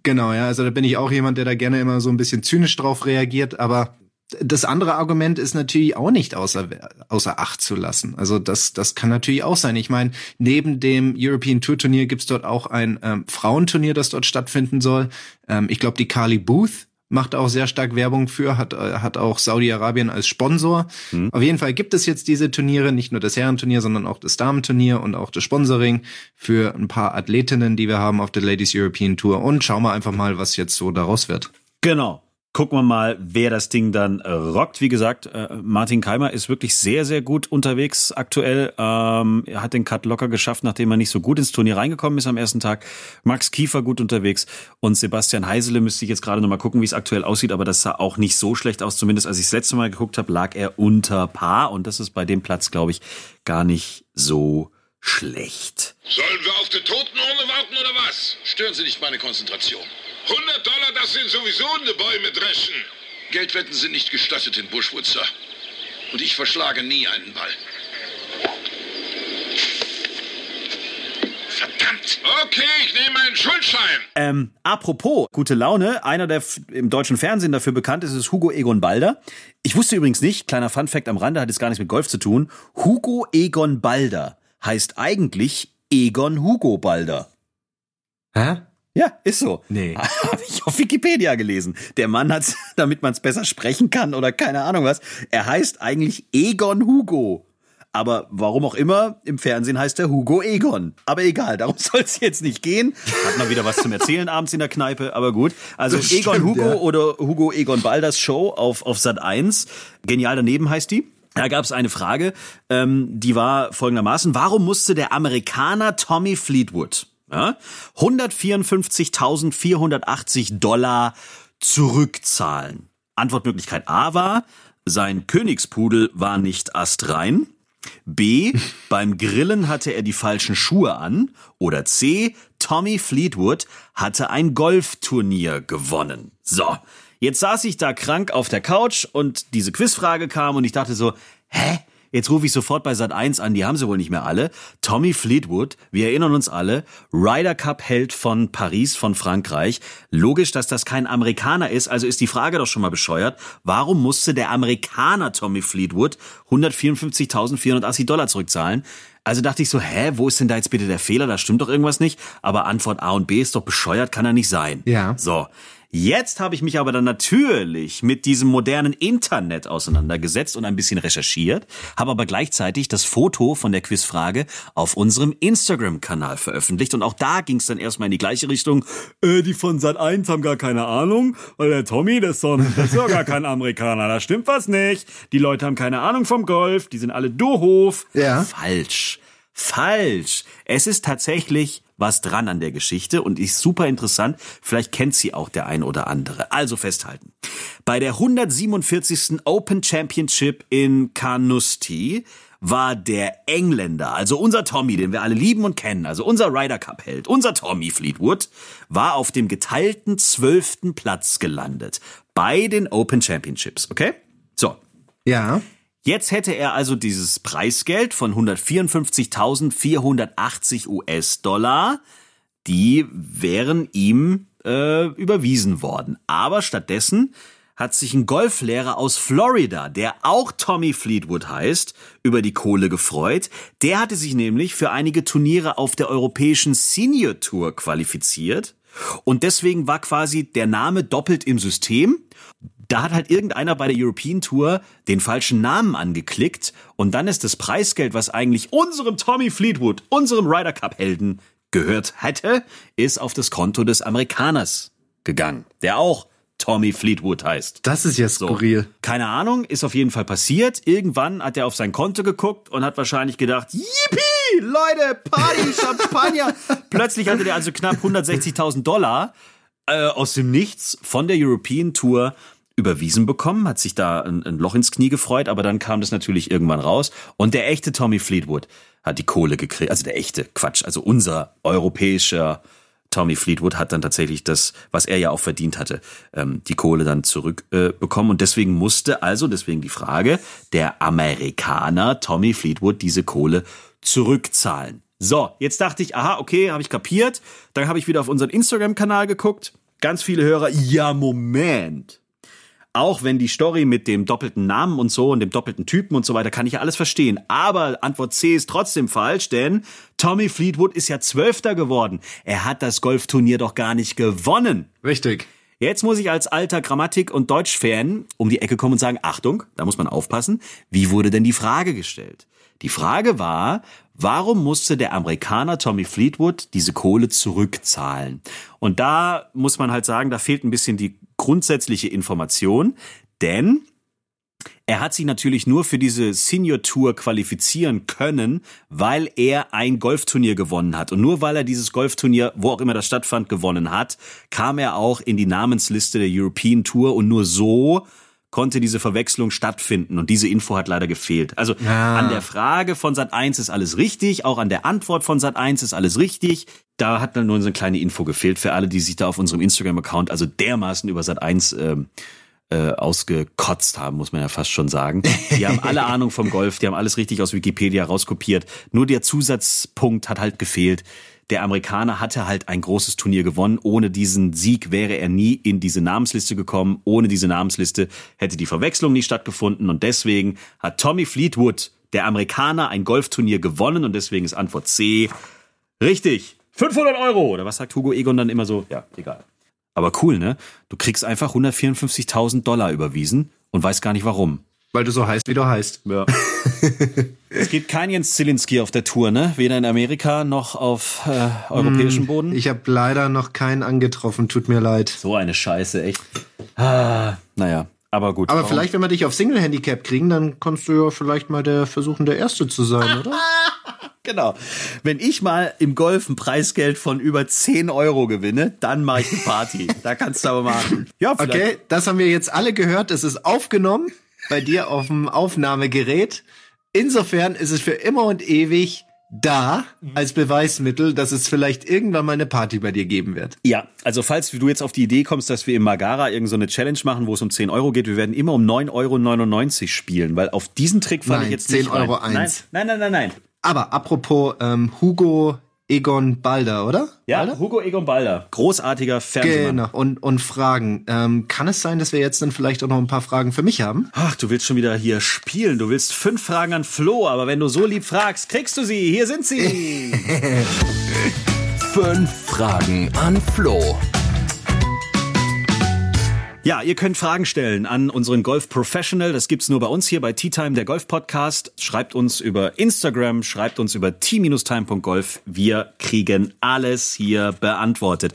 Genau, ja, also da bin ich auch jemand, der da gerne immer so ein bisschen zynisch drauf reagiert, aber das andere Argument ist natürlich auch nicht außer, außer Acht zu lassen. Also das, das kann natürlich auch sein. Ich meine, neben dem European Tour Turnier gibt's dort auch ein ähm, Frauenturnier, das dort stattfinden soll. Ähm, ich glaube, die Carly Booth macht auch sehr stark Werbung für, hat, äh, hat auch Saudi-Arabien als Sponsor. Mhm. Auf jeden Fall gibt es jetzt diese Turniere, nicht nur das Herrenturnier, sondern auch das Damenturnier und auch das Sponsoring für ein paar Athletinnen, die wir haben auf der Ladies European Tour. Und schauen wir einfach mal, was jetzt so daraus wird. Genau gucken wir mal, wer das Ding dann äh, rockt. Wie gesagt, äh, Martin Keimer ist wirklich sehr, sehr gut unterwegs aktuell. Ähm, er hat den Cut locker geschafft, nachdem er nicht so gut ins Turnier reingekommen ist am ersten Tag. Max Kiefer gut unterwegs und Sebastian Heisele müsste ich jetzt gerade nochmal gucken, wie es aktuell aussieht, aber das sah auch nicht so schlecht aus. Zumindest als ich das letzte Mal geguckt habe, lag er unter Paar und das ist bei dem Platz, glaube ich, gar nicht so schlecht. Sollen wir auf die Totenurne warten oder was? Stören Sie nicht meine Konzentration. 100 Dollar, das sind sowieso eine Bäume dreschen. Geldwetten sind nicht gestattet in Bushwood, Sir. Und ich verschlage nie einen Ball. Verdammt! Okay, ich nehme einen Schuldschein. Ähm, apropos gute Laune, einer, der im deutschen Fernsehen dafür bekannt ist, ist Hugo Egon Balder. Ich wusste übrigens nicht, kleiner Funfact am Rande, hat jetzt gar nichts mit Golf zu tun. Hugo Egon Balder heißt eigentlich Egon Hugo Balder. Hä? Ja, ist so. Nee. Habe ich auf Wikipedia gelesen. Der Mann hat, damit man es besser sprechen kann oder keine Ahnung was, er heißt eigentlich Egon Hugo. Aber warum auch immer, im Fernsehen heißt er Hugo Egon. Aber egal, darum soll es jetzt nicht gehen. Hat man wieder was zum Erzählen abends in der Kneipe, aber gut. Also das Egon stimmt, Hugo ja. oder Hugo Egon Balders Show auf, auf Sat 1. Genial daneben heißt die. Da gab es eine Frage, ähm, die war folgendermaßen. Warum musste der Amerikaner Tommy Fleetwood ja, 154.480 Dollar zurückzahlen. Antwortmöglichkeit A war, sein Königspudel war nicht astrein. B. Beim Grillen hatte er die falschen Schuhe an. Oder C. Tommy Fleetwood hatte ein Golfturnier gewonnen. So. Jetzt saß ich da krank auf der Couch und diese Quizfrage kam und ich dachte so, hä? Jetzt rufe ich sofort bei Sat 1 an, die haben sie wohl nicht mehr alle. Tommy Fleetwood, wir erinnern uns alle, Ryder Cup Held von Paris, von Frankreich. Logisch, dass das kein Amerikaner ist, also ist die Frage doch schon mal bescheuert. Warum musste der Amerikaner Tommy Fleetwood 154.480 Dollar zurückzahlen? Also dachte ich so, hä, wo ist denn da jetzt bitte der Fehler? Da stimmt doch irgendwas nicht. Aber Antwort A und B ist doch bescheuert, kann er nicht sein. Ja. So. Jetzt habe ich mich aber dann natürlich mit diesem modernen Internet auseinandergesetzt und ein bisschen recherchiert, habe aber gleichzeitig das Foto von der Quizfrage auf unserem Instagram-Kanal veröffentlicht und auch da ging es dann erstmal in die gleiche Richtung. Äh, die von Sat 1 haben gar keine Ahnung, weil der Tommy, das ist, doch, das ist doch gar kein Amerikaner, da stimmt was nicht. Die Leute haben keine Ahnung vom Golf, die sind alle doof. Ja. Falsch. Falsch. Es ist tatsächlich was dran an der Geschichte und ist super interessant. Vielleicht kennt sie auch der ein oder andere. Also festhalten. Bei der 147. Open Championship in Carnoustie war der Engländer, also unser Tommy, den wir alle lieben und kennen, also unser Ryder Cup Held, unser Tommy Fleetwood, war auf dem geteilten zwölften Platz gelandet bei den Open Championships, okay? So. Ja. Jetzt hätte er also dieses Preisgeld von 154.480 US-Dollar, die wären ihm äh, überwiesen worden. Aber stattdessen hat sich ein Golflehrer aus Florida, der auch Tommy Fleetwood heißt, über die Kohle gefreut. Der hatte sich nämlich für einige Turniere auf der europäischen Senior Tour qualifiziert. Und deswegen war quasi der Name doppelt im System. Da hat halt irgendeiner bei der European Tour den falschen Namen angeklickt und dann ist das Preisgeld, was eigentlich unserem Tommy Fleetwood, unserem Ryder Cup Helden gehört hätte, ist auf das Konto des Amerikaners gegangen, der auch Tommy Fleetwood heißt. Das ist ja skurril. So, keine Ahnung, ist auf jeden Fall passiert. Irgendwann hat er auf sein Konto geguckt und hat wahrscheinlich gedacht, yippie, Leute, Party, Champagner. Plötzlich hatte der also knapp 160.000 Dollar äh, aus dem Nichts von der European Tour überwiesen bekommen, hat sich da ein, ein, Loch ins Knie gefreut, aber dann kam das natürlich irgendwann raus und der echte Tommy Fleetwood hat die Kohle gekriegt, also der echte Quatsch, also unser europäischer Tommy Fleetwood hat dann tatsächlich das, was er ja auch verdient hatte, ähm, die Kohle dann zurückbekommen. Äh, und deswegen musste also, deswegen die Frage, der Amerikaner Tommy Fleetwood diese Kohle zurückzahlen. So, jetzt dachte ich, aha, okay, habe ich kapiert. Dann habe ich wieder auf unseren Instagram-Kanal geguckt. Ganz viele Hörer, ja, Moment auch wenn die Story mit dem doppelten Namen und so und dem doppelten Typen und so weiter, kann ich ja alles verstehen. Aber Antwort C ist trotzdem falsch, denn Tommy Fleetwood ist ja Zwölfter geworden. Er hat das Golfturnier doch gar nicht gewonnen. Richtig. Jetzt muss ich als alter Grammatik- und Deutschfan um die Ecke kommen und sagen, Achtung, da muss man aufpassen. Wie wurde denn die Frage gestellt? Die Frage war, warum musste der Amerikaner Tommy Fleetwood diese Kohle zurückzahlen? Und da muss man halt sagen, da fehlt ein bisschen die grundsätzliche Information, denn er hat sich natürlich nur für diese Senior Tour qualifizieren können, weil er ein Golfturnier gewonnen hat. Und nur weil er dieses Golfturnier, wo auch immer das stattfand, gewonnen hat, kam er auch in die Namensliste der European Tour und nur so konnte diese Verwechslung stattfinden und diese Info hat leider gefehlt. Also ja. an der Frage von Sat 1 ist alles richtig, auch an der Antwort von Sat 1 ist alles richtig. Da hat dann nur so eine kleine Info gefehlt für alle, die sich da auf unserem Instagram-Account also dermaßen über Sat 1 ähm, äh, ausgekotzt haben, muss man ja fast schon sagen. Die haben alle Ahnung vom Golf, die haben alles richtig aus Wikipedia rauskopiert. Nur der Zusatzpunkt hat halt gefehlt der Amerikaner hatte halt ein großes Turnier gewonnen. Ohne diesen Sieg wäre er nie in diese Namensliste gekommen. Ohne diese Namensliste hätte die Verwechslung nie stattgefunden. Und deswegen hat Tommy Fleetwood, der Amerikaner, ein Golfturnier gewonnen. Und deswegen ist Antwort C richtig. 500 Euro. Oder was sagt Hugo Egon dann immer so? Ja, egal. Aber cool, ne? Du kriegst einfach 154.000 Dollar überwiesen und weißt gar nicht warum. Weil du so heißt, wie du heißt. Ja. es gibt kein Jens Zielinski auf der Tour, ne? Weder in Amerika noch auf äh, europäischem hm, Boden. Ich habe leider noch keinen angetroffen, tut mir leid. So eine Scheiße, echt. Ah, naja, aber gut. Aber warum? vielleicht, wenn wir dich auf Single-Handicap kriegen, dann kannst du ja vielleicht mal der versuchen, der Erste zu sein, oder? Genau. Wenn ich mal im Golf ein Preisgeld von über 10 Euro gewinne, dann mache ich eine Party. da kannst du aber machen. Ja, vielleicht. Okay, das haben wir jetzt alle gehört. Es ist aufgenommen bei dir auf dem Aufnahmegerät. Insofern ist es für immer und ewig da als Beweismittel, dass es vielleicht irgendwann mal eine Party bei dir geben wird. Ja, also falls du jetzt auf die Idee kommst, dass wir im Magara irgendeine so Challenge machen, wo es um 10 Euro geht, wir werden immer um 9,99 Euro spielen, weil auf diesen Trick fand nein, ich jetzt 10 nicht Euro rein. eins. Nein, nein, nein, nein, nein. Aber apropos ähm, Hugo Egon Balder, oder? Ja, Balder? Hugo Egon Balder. Großartiger Fernsehmann. Genau. Und, und Fragen. Ähm, kann es sein, dass wir jetzt dann vielleicht auch noch ein paar Fragen für mich haben? Ach, du willst schon wieder hier spielen. Du willst fünf Fragen an Flo, aber wenn du so lieb fragst, kriegst du sie. Hier sind sie. fünf Fragen an Flo. Ja, ihr könnt Fragen stellen an unseren Golf Professional. Das gibt's nur bei uns hier bei Tea Time, der Golf Podcast. Schreibt uns über Instagram, schreibt uns über t-time.golf. Wir kriegen alles hier beantwortet.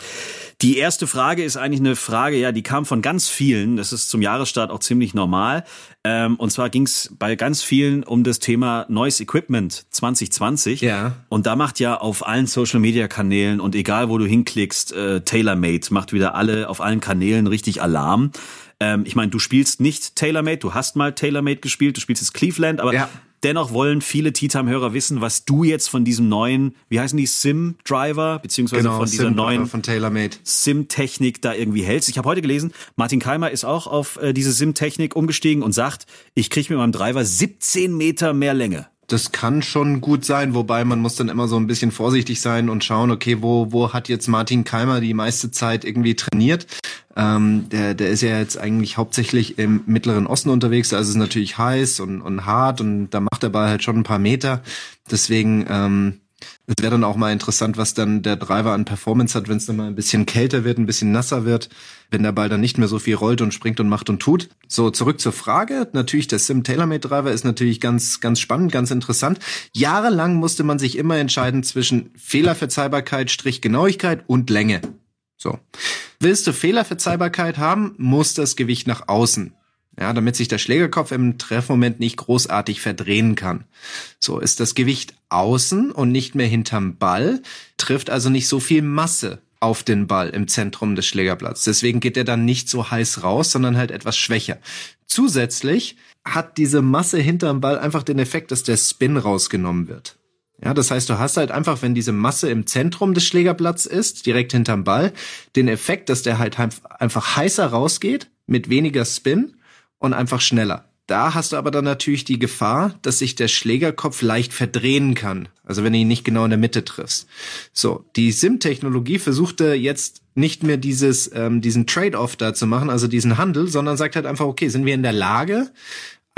Die erste Frage ist eigentlich eine Frage, ja, die kam von ganz vielen. Das ist zum Jahresstart auch ziemlich normal. Ähm, und zwar ging es bei ganz vielen um das Thema Noise Equipment 2020. Ja. Und da macht ja auf allen Social Media Kanälen und egal wo du hinklickst, äh, TaylorMade macht wieder alle auf allen Kanälen richtig Alarm. Ähm, ich meine, du spielst nicht TaylorMade, du hast mal TaylorMade gespielt, du spielst jetzt Cleveland, aber ja. Dennoch wollen viele Titam-Hörer wissen, was du jetzt von diesem neuen, wie heißen die, Sim-Driver, beziehungsweise Genau, von dieser Sim neuen von. Sim-Technik da irgendwie hältst. Ich habe heute gelesen, Martin Keimer ist auch auf äh, diese Sim-Technik umgestiegen und sagt, ich kriege mit meinem Driver 17 Meter mehr Länge. Das kann schon gut sein, wobei man muss dann immer so ein bisschen vorsichtig sein und schauen, okay, wo, wo hat jetzt Martin Keimer die meiste Zeit irgendwie trainiert? Ähm, der, der ist ja jetzt eigentlich hauptsächlich im Mittleren Osten unterwegs, da ist natürlich heiß und, und hart und da macht der Ball halt schon ein paar Meter. Deswegen, ähm, es wäre dann auch mal interessant, was dann der Driver an Performance hat, wenn es dann mal ein bisschen kälter wird, ein bisschen nasser wird, wenn der Ball dann nicht mehr so viel rollt und springt und macht und tut. So, zurück zur Frage. Natürlich, der Sim TaylorMade Driver ist natürlich ganz, ganz spannend, ganz interessant. Jahrelang musste man sich immer entscheiden zwischen Fehlerverzeihbarkeit, Strichgenauigkeit und Länge. So. Willst du Fehlerverzeihbarkeit haben, muss das Gewicht nach außen. Ja, damit sich der Schlägerkopf im Treffmoment nicht großartig verdrehen kann. So ist das Gewicht außen und nicht mehr hinterm Ball, trifft also nicht so viel Masse auf den Ball im Zentrum des Schlägerplatz. Deswegen geht er dann nicht so heiß raus, sondern halt etwas schwächer. Zusätzlich hat diese Masse hinterm Ball einfach den Effekt, dass der Spin rausgenommen wird. Ja, das heißt, du hast halt einfach, wenn diese Masse im Zentrum des Schlägerplatz ist, direkt hinterm Ball, den Effekt, dass der halt einfach heißer rausgeht, mit weniger Spin und einfach schneller. Da hast du aber dann natürlich die Gefahr, dass sich der Schlägerkopf leicht verdrehen kann. Also wenn du ihn nicht genau in der Mitte triffst. So, die SIM-Technologie versuchte jetzt nicht mehr dieses, ähm, diesen Trade-off da zu machen, also diesen Handel, sondern sagt halt einfach, okay, sind wir in der Lage,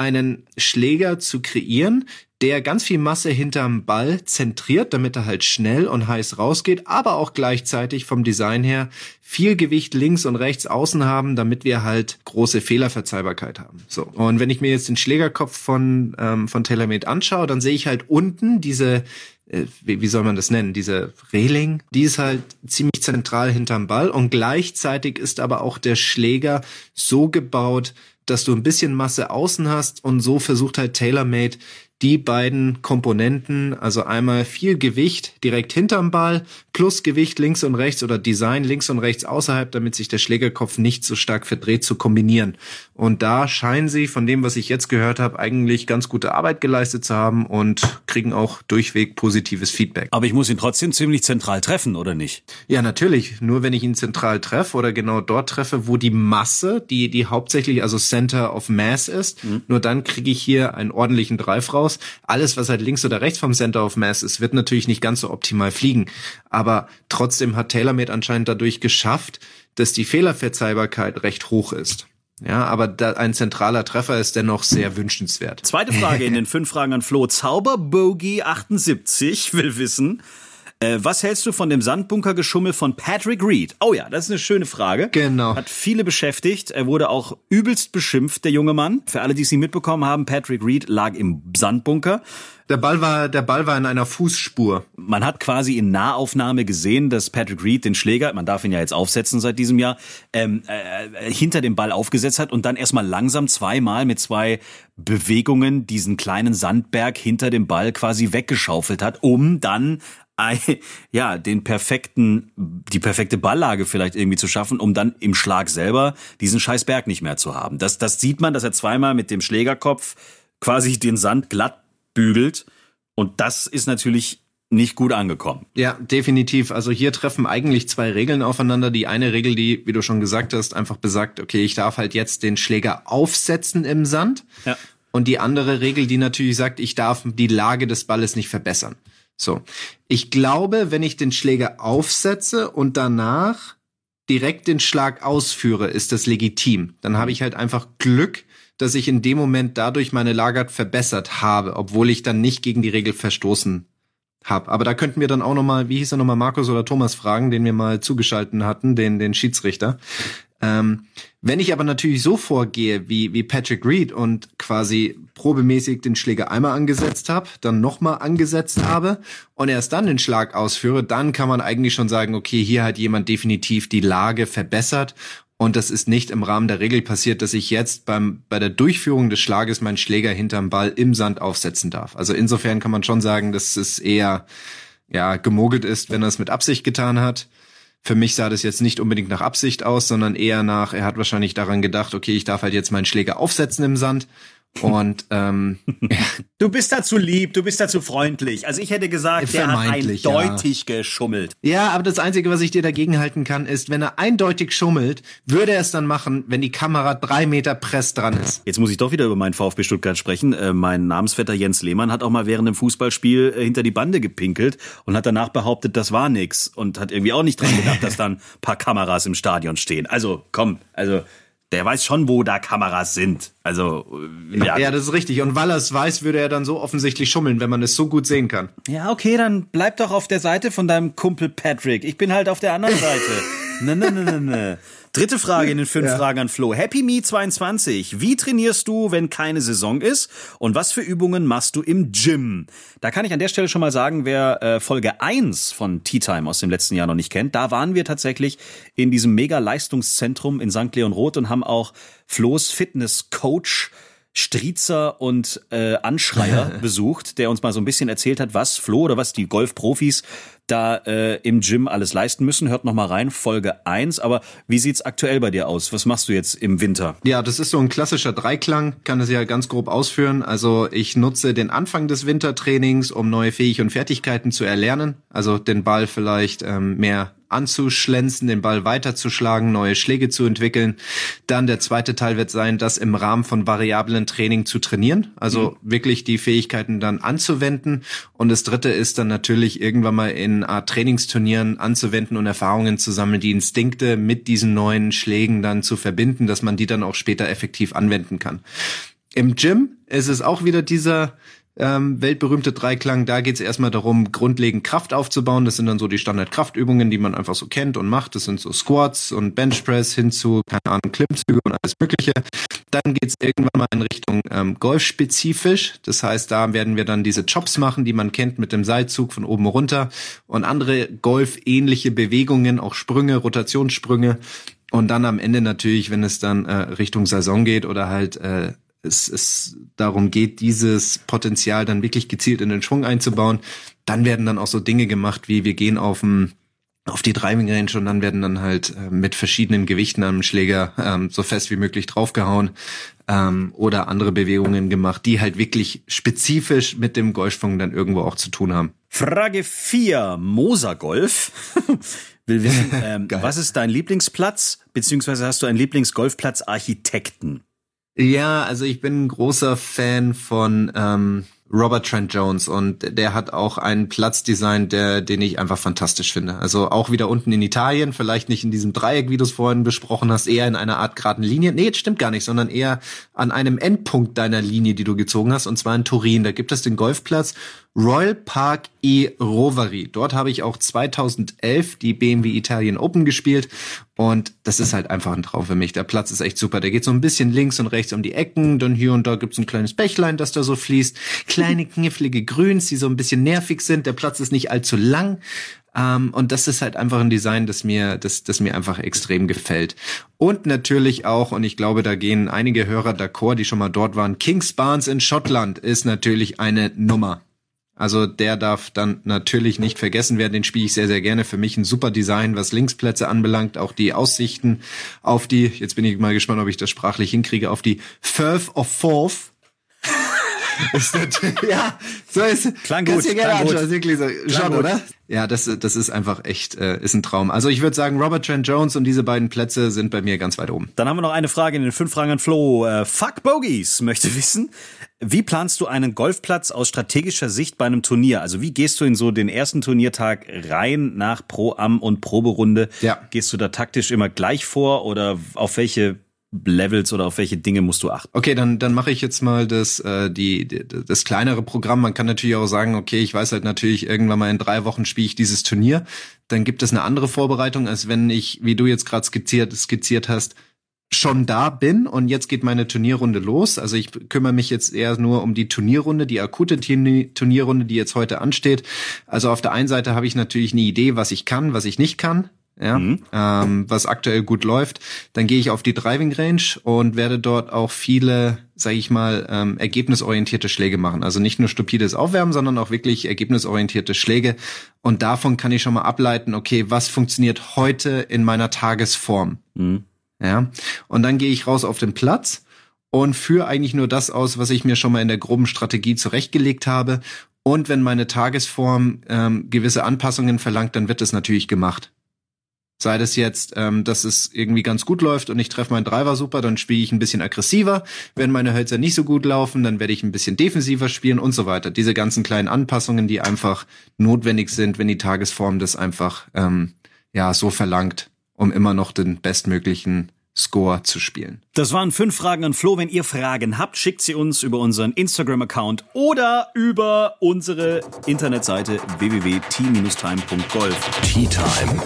einen Schläger zu kreieren, der ganz viel Masse hinterm Ball zentriert, damit er halt schnell und heiß rausgeht, aber auch gleichzeitig vom Design her viel Gewicht links und rechts außen haben, damit wir halt große Fehlerverzeihbarkeit haben. So. Und wenn ich mir jetzt den Schlägerkopf von, ähm, von TaylorMade anschaue, dann sehe ich halt unten diese äh, wie, soll man das nennen, diese Reling, die ist halt ziemlich zentral hinterm Ball und gleichzeitig ist aber auch der Schläger so gebaut, dass du ein bisschen Masse außen hast und so versucht halt TaylorMade die beiden Komponenten, also einmal viel Gewicht direkt hinterm Ball plus Gewicht links und rechts oder Design links und rechts außerhalb, damit sich der Schlägerkopf nicht so stark verdreht, zu kombinieren. Und da scheinen sie, von dem, was ich jetzt gehört habe, eigentlich ganz gute Arbeit geleistet zu haben und kriegen auch durchweg positives Feedback. Aber ich muss ihn trotzdem ziemlich zentral treffen, oder nicht? Ja, natürlich. Nur wenn ich ihn zentral treffe oder genau dort treffe, wo die Masse, die, die hauptsächlich also Center of Mass ist, mhm. nur dann kriege ich hier einen ordentlichen Drive raus. Alles, was halt links oder rechts vom Center of Mass ist, wird natürlich nicht ganz so optimal fliegen. Aber trotzdem hat TaylorMade anscheinend dadurch geschafft, dass die Fehlerverzeihbarkeit recht hoch ist. Ja, aber da ein zentraler Treffer ist dennoch sehr wünschenswert. Zweite Frage in den fünf Fragen an Flo. Zauberbogie 78 will wissen, äh, was hältst du von dem Sandbunkergeschummel von Patrick Reed? Oh ja, das ist eine schöne Frage. Genau. Hat viele beschäftigt. Er wurde auch übelst beschimpft, der junge Mann. Für alle, die es nicht mitbekommen haben, Patrick Reed lag im Sandbunker. Der Ball war, der Ball war in einer Fußspur. Man hat quasi in Nahaufnahme gesehen, dass Patrick Reed den Schläger, man darf ihn ja jetzt aufsetzen seit diesem Jahr, ähm, äh, hinter dem Ball aufgesetzt hat und dann erstmal langsam zweimal mit zwei Bewegungen diesen kleinen Sandberg hinter dem Ball quasi weggeschaufelt hat, um dann ja, den perfekten, die perfekte Balllage vielleicht irgendwie zu schaffen, um dann im Schlag selber diesen scheiß Berg nicht mehr zu haben. Das, das sieht man, dass er zweimal mit dem Schlägerkopf quasi den Sand glatt bügelt. Und das ist natürlich nicht gut angekommen. Ja, definitiv. Also hier treffen eigentlich zwei Regeln aufeinander. Die eine Regel, die, wie du schon gesagt hast, einfach besagt, okay, ich darf halt jetzt den Schläger aufsetzen im Sand. Ja. Und die andere Regel, die natürlich sagt, ich darf die Lage des Balles nicht verbessern. So. Ich glaube, wenn ich den Schläger aufsetze und danach direkt den Schlag ausführe, ist das legitim. Dann habe ich halt einfach Glück, dass ich in dem Moment dadurch meine Lagert verbessert habe, obwohl ich dann nicht gegen die Regel verstoßen habe. Aber da könnten wir dann auch nochmal, wie hieß er nochmal, Markus oder Thomas fragen, den wir mal zugeschalten hatten, den, den Schiedsrichter. Ähm, wenn ich aber natürlich so vorgehe wie, wie Patrick Reed und quasi probemäßig den Schläger einmal angesetzt habe, dann nochmal angesetzt habe und erst dann den Schlag ausführe, dann kann man eigentlich schon sagen, okay, hier hat jemand definitiv die Lage verbessert und das ist nicht im Rahmen der Regel passiert, dass ich jetzt beim, bei der Durchführung des Schlages meinen Schläger hinterm Ball im Sand aufsetzen darf. Also insofern kann man schon sagen, dass es eher, ja, gemogelt ist, wenn er es mit Absicht getan hat. Für mich sah das jetzt nicht unbedingt nach Absicht aus, sondern eher nach, er hat wahrscheinlich daran gedacht, okay, ich darf halt jetzt meinen Schläger aufsetzen im Sand Und ähm, du bist dazu lieb, du bist dazu freundlich. Also ich hätte gesagt, der hat eindeutig ja. geschummelt. Ja, aber das Einzige, was ich dir dagegen halten kann, ist, wenn er eindeutig schummelt, würde er es dann machen, wenn die Kamera drei Meter Press dran ist. Jetzt muss ich doch wieder über meinen VfB Stuttgart sprechen. Äh, mein Namensvetter Jens Lehmann hat auch mal während dem Fußballspiel äh, hinter die Bande gepinkelt und hat danach behauptet, das war nix und hat irgendwie auch nicht dran gedacht, dass dann paar Kameras im Stadion stehen. Also komm, also der weiß schon, wo da Kameras sind. Also äh, ja. ja, das ist richtig. Und weil er es weiß, würde er dann so offensichtlich schummeln, wenn man es so gut sehen kann. Ja, okay, dann bleib doch auf der Seite von deinem Kumpel Patrick. Ich bin halt auf der anderen Seite. Ne, ne, ne, ne, ne. Dritte Frage in den fünf ja. Fragen an Flo. Happy Me 22. Wie trainierst du, wenn keine Saison ist? Und was für Übungen machst du im Gym? Da kann ich an der Stelle schon mal sagen, wer äh, Folge 1 von Tea Time aus dem letzten Jahr noch nicht kennt, da waren wir tatsächlich in diesem Mega-Leistungszentrum in St. Leon Roth und haben auch Flo's Fitness-Coach Striezer und äh, Anschreier besucht, der uns mal so ein bisschen erzählt hat, was Flo oder was die Golfprofis da äh, im Gym alles leisten müssen. Hört noch mal rein, Folge 1. Aber wie sieht's aktuell bei dir aus? Was machst du jetzt im Winter? Ja, das ist so ein klassischer Dreiklang, kann es ja ganz grob ausführen. Also ich nutze den Anfang des Wintertrainings, um neue Fähigkeiten und Fertigkeiten zu erlernen. Also den Ball vielleicht ähm, mehr anzuschlänzen, den Ball weiterzuschlagen, neue Schläge zu entwickeln. Dann der zweite Teil wird sein, das im Rahmen von variablen Training zu trainieren, also mhm. wirklich die Fähigkeiten dann anzuwenden. Und das dritte ist dann natürlich irgendwann mal in Art Trainingsturnieren anzuwenden und Erfahrungen zu sammeln, die Instinkte mit diesen neuen Schlägen dann zu verbinden, dass man die dann auch später effektiv anwenden kann. Im Gym ist es auch wieder dieser ähm, weltberühmte Dreiklang. Da geht es erstmal darum, grundlegend Kraft aufzubauen. Das sind dann so die Standardkraftübungen, die man einfach so kennt und macht. Das sind so Squats und Benchpress hin zu, keine Ahnung, Klimmzüge und alles Mögliche. Dann geht es irgendwann mal in Richtung ähm, Golfspezifisch. Das heißt, da werden wir dann diese Chops machen, die man kennt mit dem Seilzug von oben runter und andere Golf-ähnliche Bewegungen, auch Sprünge, Rotationssprünge. Und dann am Ende natürlich, wenn es dann äh, Richtung Saison geht oder halt äh, es, es darum geht, dieses Potenzial dann wirklich gezielt in den Schwung einzubauen, dann werden dann auch so Dinge gemacht, wie wir gehen auf dem auf die Driving Range und dann werden dann halt äh, mit verschiedenen Gewichten am Schläger ähm, so fest wie möglich draufgehauen ähm, oder andere Bewegungen gemacht, die halt wirklich spezifisch mit dem Golfschwung dann irgendwo auch zu tun haben. Frage 4, Moser Golf. Will wissen, ähm, was ist dein Lieblingsplatz, beziehungsweise hast du einen Lieblingsgolfplatz-Architekten? Ja, also ich bin ein großer Fan von ähm, Robert Trent Jones und der hat auch einen Platzdesign, der, den ich einfach fantastisch finde. Also auch wieder unten in Italien, vielleicht nicht in diesem Dreieck, wie du es vorhin besprochen hast, eher in einer Art geraden Linie. Nee, stimmt gar nicht, sondern eher an einem Endpunkt deiner Linie, die du gezogen hast, und zwar in Turin. Da gibt es den Golfplatz Royal Park e Roveri. Dort habe ich auch 2011 die BMW Italien Open gespielt und das ist halt einfach ein Traum für mich. Der Platz ist echt super. Der geht so ein bisschen links und rechts um die Ecken, dann hier und da gibt's ein kleines Bächlein, das da so fließt. Kleine knifflige Grüns, die so ein bisschen nervig sind. Der Platz ist nicht allzu lang. Um, ähm, und das ist halt einfach ein Design, das mir, das, das mir einfach extrem gefällt. Und natürlich auch, und ich glaube, da gehen einige Hörer d'accord, die schon mal dort waren, Kings Barnes in Schottland ist natürlich eine Nummer. Also der darf dann natürlich nicht vergessen werden. Den spiele ich sehr, sehr gerne. Für mich ein super Design, was Linksplätze anbelangt. Auch die Aussichten auf die, jetzt bin ich mal gespannt, ob ich das sprachlich hinkriege, auf die Firth of Forth. Ist natürlich, ja, so ist. Klang gut, klang gerne gut. Wirklich so. Schon, oder? Ja, das, das ist einfach echt, äh, ist ein Traum. Also ich würde sagen, Robert Trent Jones und diese beiden Plätze sind bei mir ganz weit oben. Dann haben wir noch eine Frage in den fünf Fragen an Flo. Äh, Fuck Bogies möchte wissen, wie planst du einen Golfplatz aus strategischer Sicht bei einem Turnier? Also wie gehst du in so den ersten Turniertag rein nach Pro-Am und Proberunde? Ja. Gehst du da taktisch immer gleich vor oder auf welche Levels oder auf welche Dinge musst du achten? Okay, dann dann mache ich jetzt mal das äh, die, die das kleinere Programm. Man kann natürlich auch sagen, okay, ich weiß halt natürlich irgendwann mal in drei Wochen spiele ich dieses Turnier. Dann gibt es eine andere Vorbereitung, als wenn ich, wie du jetzt gerade skizziert skizziert hast, schon da bin und jetzt geht meine Turnierrunde los. Also ich kümmere mich jetzt eher nur um die Turnierrunde, die akute Turnierrunde, die jetzt heute ansteht. Also auf der einen Seite habe ich natürlich eine Idee, was ich kann, was ich nicht kann. Ja, mhm. ähm, was aktuell gut läuft. Dann gehe ich auf die Driving Range und werde dort auch viele, sage ich mal, ähm, ergebnisorientierte Schläge machen. Also nicht nur stupides Aufwärmen, sondern auch wirklich ergebnisorientierte Schläge. Und davon kann ich schon mal ableiten, okay, was funktioniert heute in meiner Tagesform? Mhm. Ja. Und dann gehe ich raus auf den Platz und führe eigentlich nur das aus, was ich mir schon mal in der groben Strategie zurechtgelegt habe. Und wenn meine Tagesform ähm, gewisse Anpassungen verlangt, dann wird es natürlich gemacht. Sei das jetzt, ähm, dass es irgendwie ganz gut läuft und ich treffe meinen Driver super, dann spiele ich ein bisschen aggressiver. Wenn meine Hölzer nicht so gut laufen, dann werde ich ein bisschen defensiver spielen und so weiter. Diese ganzen kleinen Anpassungen, die einfach notwendig sind, wenn die Tagesform das einfach ähm, ja so verlangt, um immer noch den bestmöglichen Score zu spielen. Das waren fünf Fragen an Flo. Wenn ihr Fragen habt, schickt sie uns über unseren Instagram-Account oder über unsere Internetseite www.t-time.golf. Tea Time.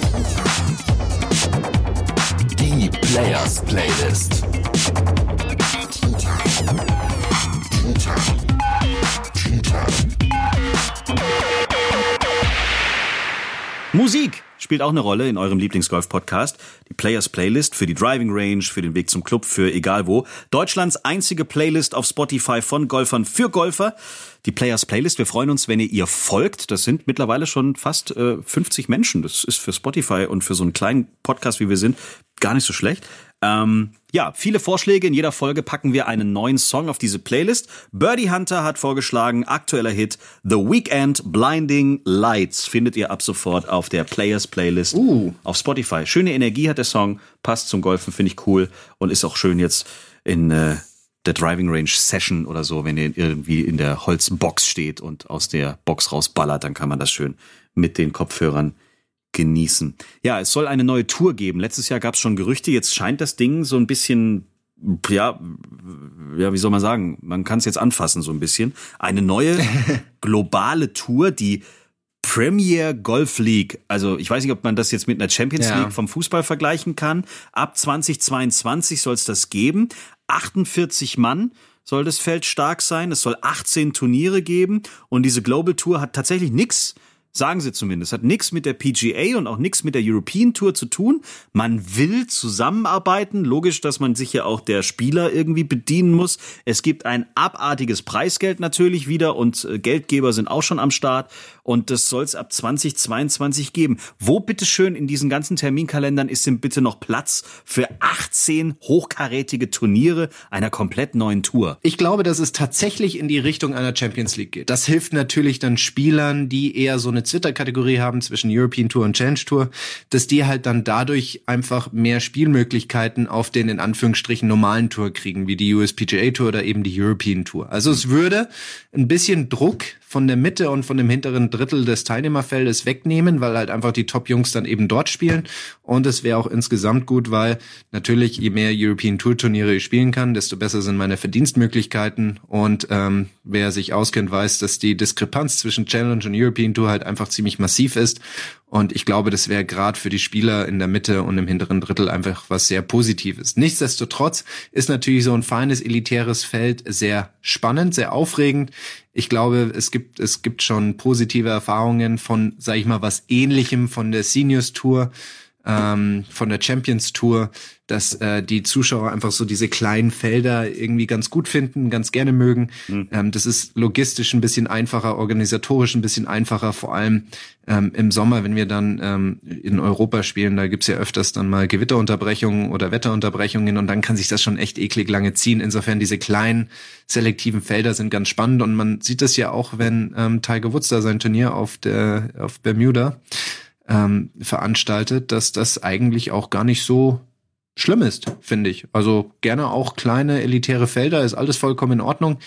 Die Players Playlist. Musik spielt auch eine Rolle in eurem Lieblingsgolf-Podcast. Die Players Playlist für die Driving Range, für den Weg zum Club, für egal wo. Deutschlands einzige Playlist auf Spotify von Golfern für Golfer. Die Players Playlist. Wir freuen uns, wenn ihr ihr folgt. Das sind mittlerweile schon fast äh, 50 Menschen. Das ist für Spotify und für so einen kleinen Podcast, wie wir sind, gar nicht so schlecht. Ähm, ja, viele Vorschläge. In jeder Folge packen wir einen neuen Song auf diese Playlist. Birdie Hunter hat vorgeschlagen, aktueller Hit The Weekend Blinding Lights findet ihr ab sofort auf der Players Playlist Uh. auf Spotify. Schöne Energie hat der Song, passt zum Golfen, finde ich cool und ist auch schön jetzt in äh, der Driving Range Session oder so, wenn ihr irgendwie in der Holzbox steht und aus der Box rausballert, dann kann man das schön mit den Kopfhörern genießen. Ja, es soll eine neue Tour geben. Letztes Jahr gab es schon Gerüchte. Jetzt scheint das Ding so ein bisschen, ja, ja, wie soll man sagen? Man kann es jetzt anfassen so ein bisschen. Eine neue globale Tour, die Premier Golf League. Also ich weiß nicht, ob man das jetzt mit einer Champions Ja. League vom Fußball vergleichen kann. Ab 2022 soll es das geben. 48 Mann soll das Feld stark sein. Es soll 18 Turniere geben. Und diese Global Tour hat tatsächlich nichts, sagen sie zumindest, hat nichts mit der PGA und auch nichts mit der European Tour zu tun. Man will zusammenarbeiten. Logisch, dass man sich ja auch der Spieler irgendwie bedienen muss. Es gibt ein abartiges Preisgeld natürlich wieder und äh, Geldgeber sind auch schon am Start. Und das soll es ab 2022 geben. Wo bitteschön in diesen ganzen Terminkalendern ist denn bitte noch Platz für 18 hochkarätige Turniere einer komplett neuen Tour? Ich glaube, dass es tatsächlich in die Richtung einer Champions League geht. Das hilft natürlich dann Spielern, die eher so eine Twitter-Kategorie haben zwischen European Tour und Challenge Tour, dass die halt dann dadurch einfach mehr Spielmöglichkeiten auf den in Anführungsstrichen normalen Tour kriegen, wie die USPGA Tour oder eben die European Tour. Also es würde ein bisschen Druck von der Mitte und von dem hinteren Drittel des Teilnehmerfeldes wegnehmen, weil halt einfach die Top-Jungs dann eben dort spielen. Und es wäre auch insgesamt gut, weil natürlich je mehr European Tour Turniere ich spielen kann, desto besser sind meine Verdienstmöglichkeiten. Und ähm, wer sich auskennt, weiß, dass die Diskrepanz zwischen Challenge und European Tour halt einfach ziemlich massiv ist. Und ich glaube, das wäre gerade für die Spieler in der Mitte und im hinteren Drittel einfach was sehr Positives. Nichtsdestotrotz ist natürlich so ein feines elitäres Feld sehr spannend, sehr aufregend. Ich glaube, es gibt es gibt schon positive Erfahrungen von, sag ich mal, was Ähnlichem von der Seniors Tour ähm, von der Champions Tour, dass äh, die Zuschauer einfach so diese kleinen Felder irgendwie ganz gut finden, ganz gerne mögen. Ähm, das ist logistisch ein bisschen einfacher, organisatorisch ein bisschen einfacher, vor allem ähm, im Sommer, wenn wir dann ähm, in Europa spielen, da gibt's ja öfters dann mal Gewitterunterbrechungen oder Wetterunterbrechungen und dann kann sich das schon echt eklig lange ziehen. Insofern diese kleinen selektiven Felder sind ganz spannend und man sieht das ja auch, wenn ähm, Tiger Woods da sein Turnier auf der auf Bermuda ähm, veranstaltet, dass das eigentlich auch gar nicht so schlimm ist, finde ich. Also gerne auch kleine elitäre Felder, ist alles vollkommen in Ordnung.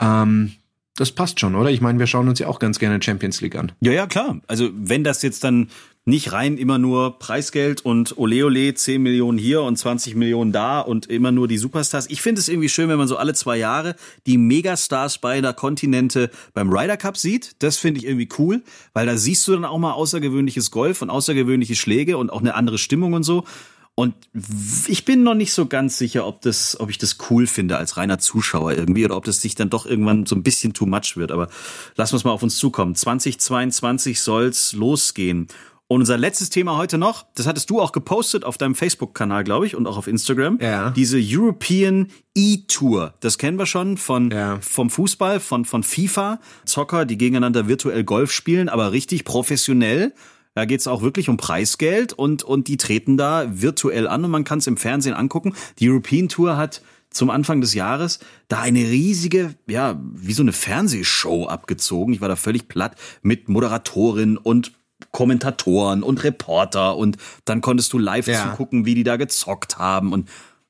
Ähm, das passt schon, oder? Ich meine, wir schauen uns ja auch ganz gerne Champions League an. Ja, ja, klar. Also wenn das jetzt dann nicht rein immer nur Preisgeld und ole ole, 10 Millionen hier und 20 Millionen da und immer nur die Superstars. Ich finde es irgendwie schön, wenn man so alle zwei Jahre die Megastars beider Kontinente beim Ryder Cup sieht. Das finde ich irgendwie cool, weil da siehst du dann auch mal außergewöhnliches Golf und außergewöhnliche Schläge und auch eine andere Stimmung und so. Und ich bin noch nicht so ganz sicher, ob das, ob ich das cool finde als reiner Zuschauer irgendwie oder ob das sich dann doch irgendwann so ein bisschen too much wird. Aber lassen wir es mal auf uns zukommen. 2022 soll's losgehen. Und unser letztes Thema heute noch, das hattest du auch gepostet auf deinem Facebook-Kanal, glaube ich, und auch auf Instagram. Ja. Diese European E-Tour. Das kennen wir schon von, Ja. vom Fußball, von, von FIFA. Zocker, die gegeneinander virtuell Golf spielen, aber richtig professionell. Da geht's auch wirklich um Preisgeld und, und die treten da virtuell an und man kann es im Fernsehen angucken. Die European Tour hat zum Anfang des Jahres da eine riesige, ja, wie so eine Fernsehshow abgezogen. Ich war da völlig platt mit Moderatorin und Kommentatoren und Reporter und dann konntest du live Ja. zugucken, wie die da gezockt haben und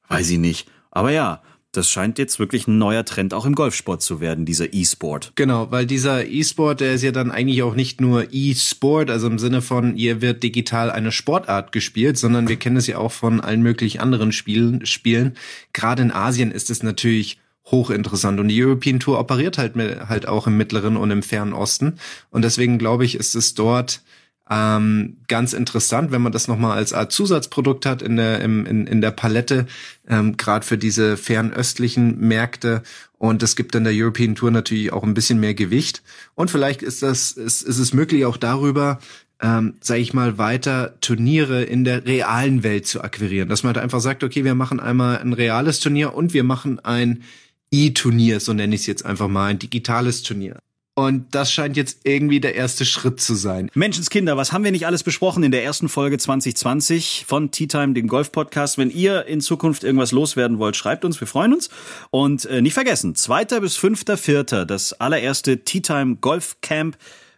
weiß ich nicht. Aber ja, das scheint jetzt wirklich ein neuer Trend auch im Golfsport zu werden, dieser E-Sport. Genau, weil dieser E-Sport, der ist ja dann eigentlich auch nicht nur E-Sport, also im Sinne von, hier wird digital eine Sportart gespielt, sondern wir kennen es ja auch von allen möglichen anderen Spielen. Spielen. Gerade in Asien ist es natürlich hochinteressant und die European Tour operiert halt mit, halt auch im Mittleren und im Fernen Osten und deswegen glaube ich, ist es dort ähm, ganz interessant, wenn man das nochmal als Art Zusatzprodukt hat in der, im, in, in der Palette, ähm, gerade für diese fernöstlichen Märkte. Und es gibt dann der European Tour natürlich auch ein bisschen mehr Gewicht. Und vielleicht ist das, ist, ist es möglich auch darüber, ähm, sage ich mal, weiter Turniere in der realen Welt zu akquirieren. Dass man halt einfach sagt, okay, wir machen einmal ein reales Turnier und wir machen ein E-Turnier, so nenne ich es jetzt einfach mal, ein digitales Turnier. Und das scheint jetzt irgendwie der erste Schritt zu sein. Menschenskinder, was haben wir nicht alles besprochen in der ersten Folge 2020 von Tea Time, dem Golf-Podcast? Wenn ihr in Zukunft irgendwas loswerden wollt, schreibt uns, wir freuen uns. Und äh, nicht vergessen, 2. bis 5.4. das allererste Tea Time Golf Camp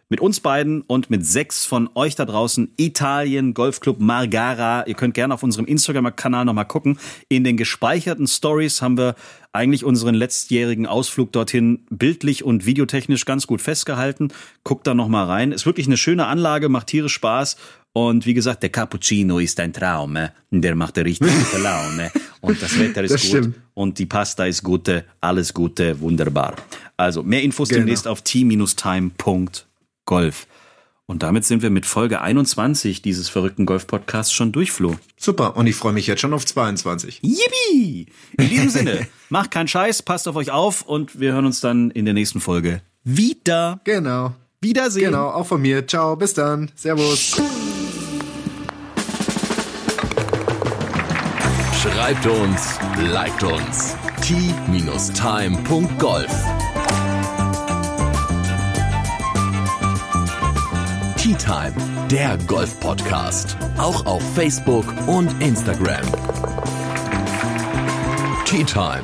mit uns beiden und mit sechs von euch da draußen. Italien, Golfclub Margara. Ihr könnt gerne auf unserem Instagram-Kanal nochmal gucken. In den gespeicherten Stories haben wir eigentlich unseren letztjährigen Ausflug dorthin bildlich und videotechnisch ganz gut festgehalten. Guckt da nochmal rein. Ist wirklich eine schöne Anlage, macht tierisch Spaß. Und wie gesagt, der Cappuccino ist ein Traum. äh. Der macht richtig gute Laune. Und das Wetter ist Das gut. stimmt. Und die Pasta ist gute. Alles Gute. Wunderbar. Also mehr Infos Genau. demnächst auf t-time.golf. Und damit sind wir mit Folge 21 dieses verrückten Golf-Podcasts schon durch, Flo. Super. Und ich freue mich jetzt schon auf 22. Yippie! In diesem Sinne, macht keinen Scheiß, passt auf euch auf und wir hören uns dann in der nächsten Folge wieder. Genau. Wiedersehen. Genau, auch von mir. Ciao, bis dann. Servus. Schreibt uns, liked uns. t-time.golf Tea Time, der Golf-Podcast. Auch auf Facebook und Instagram. Tea Time.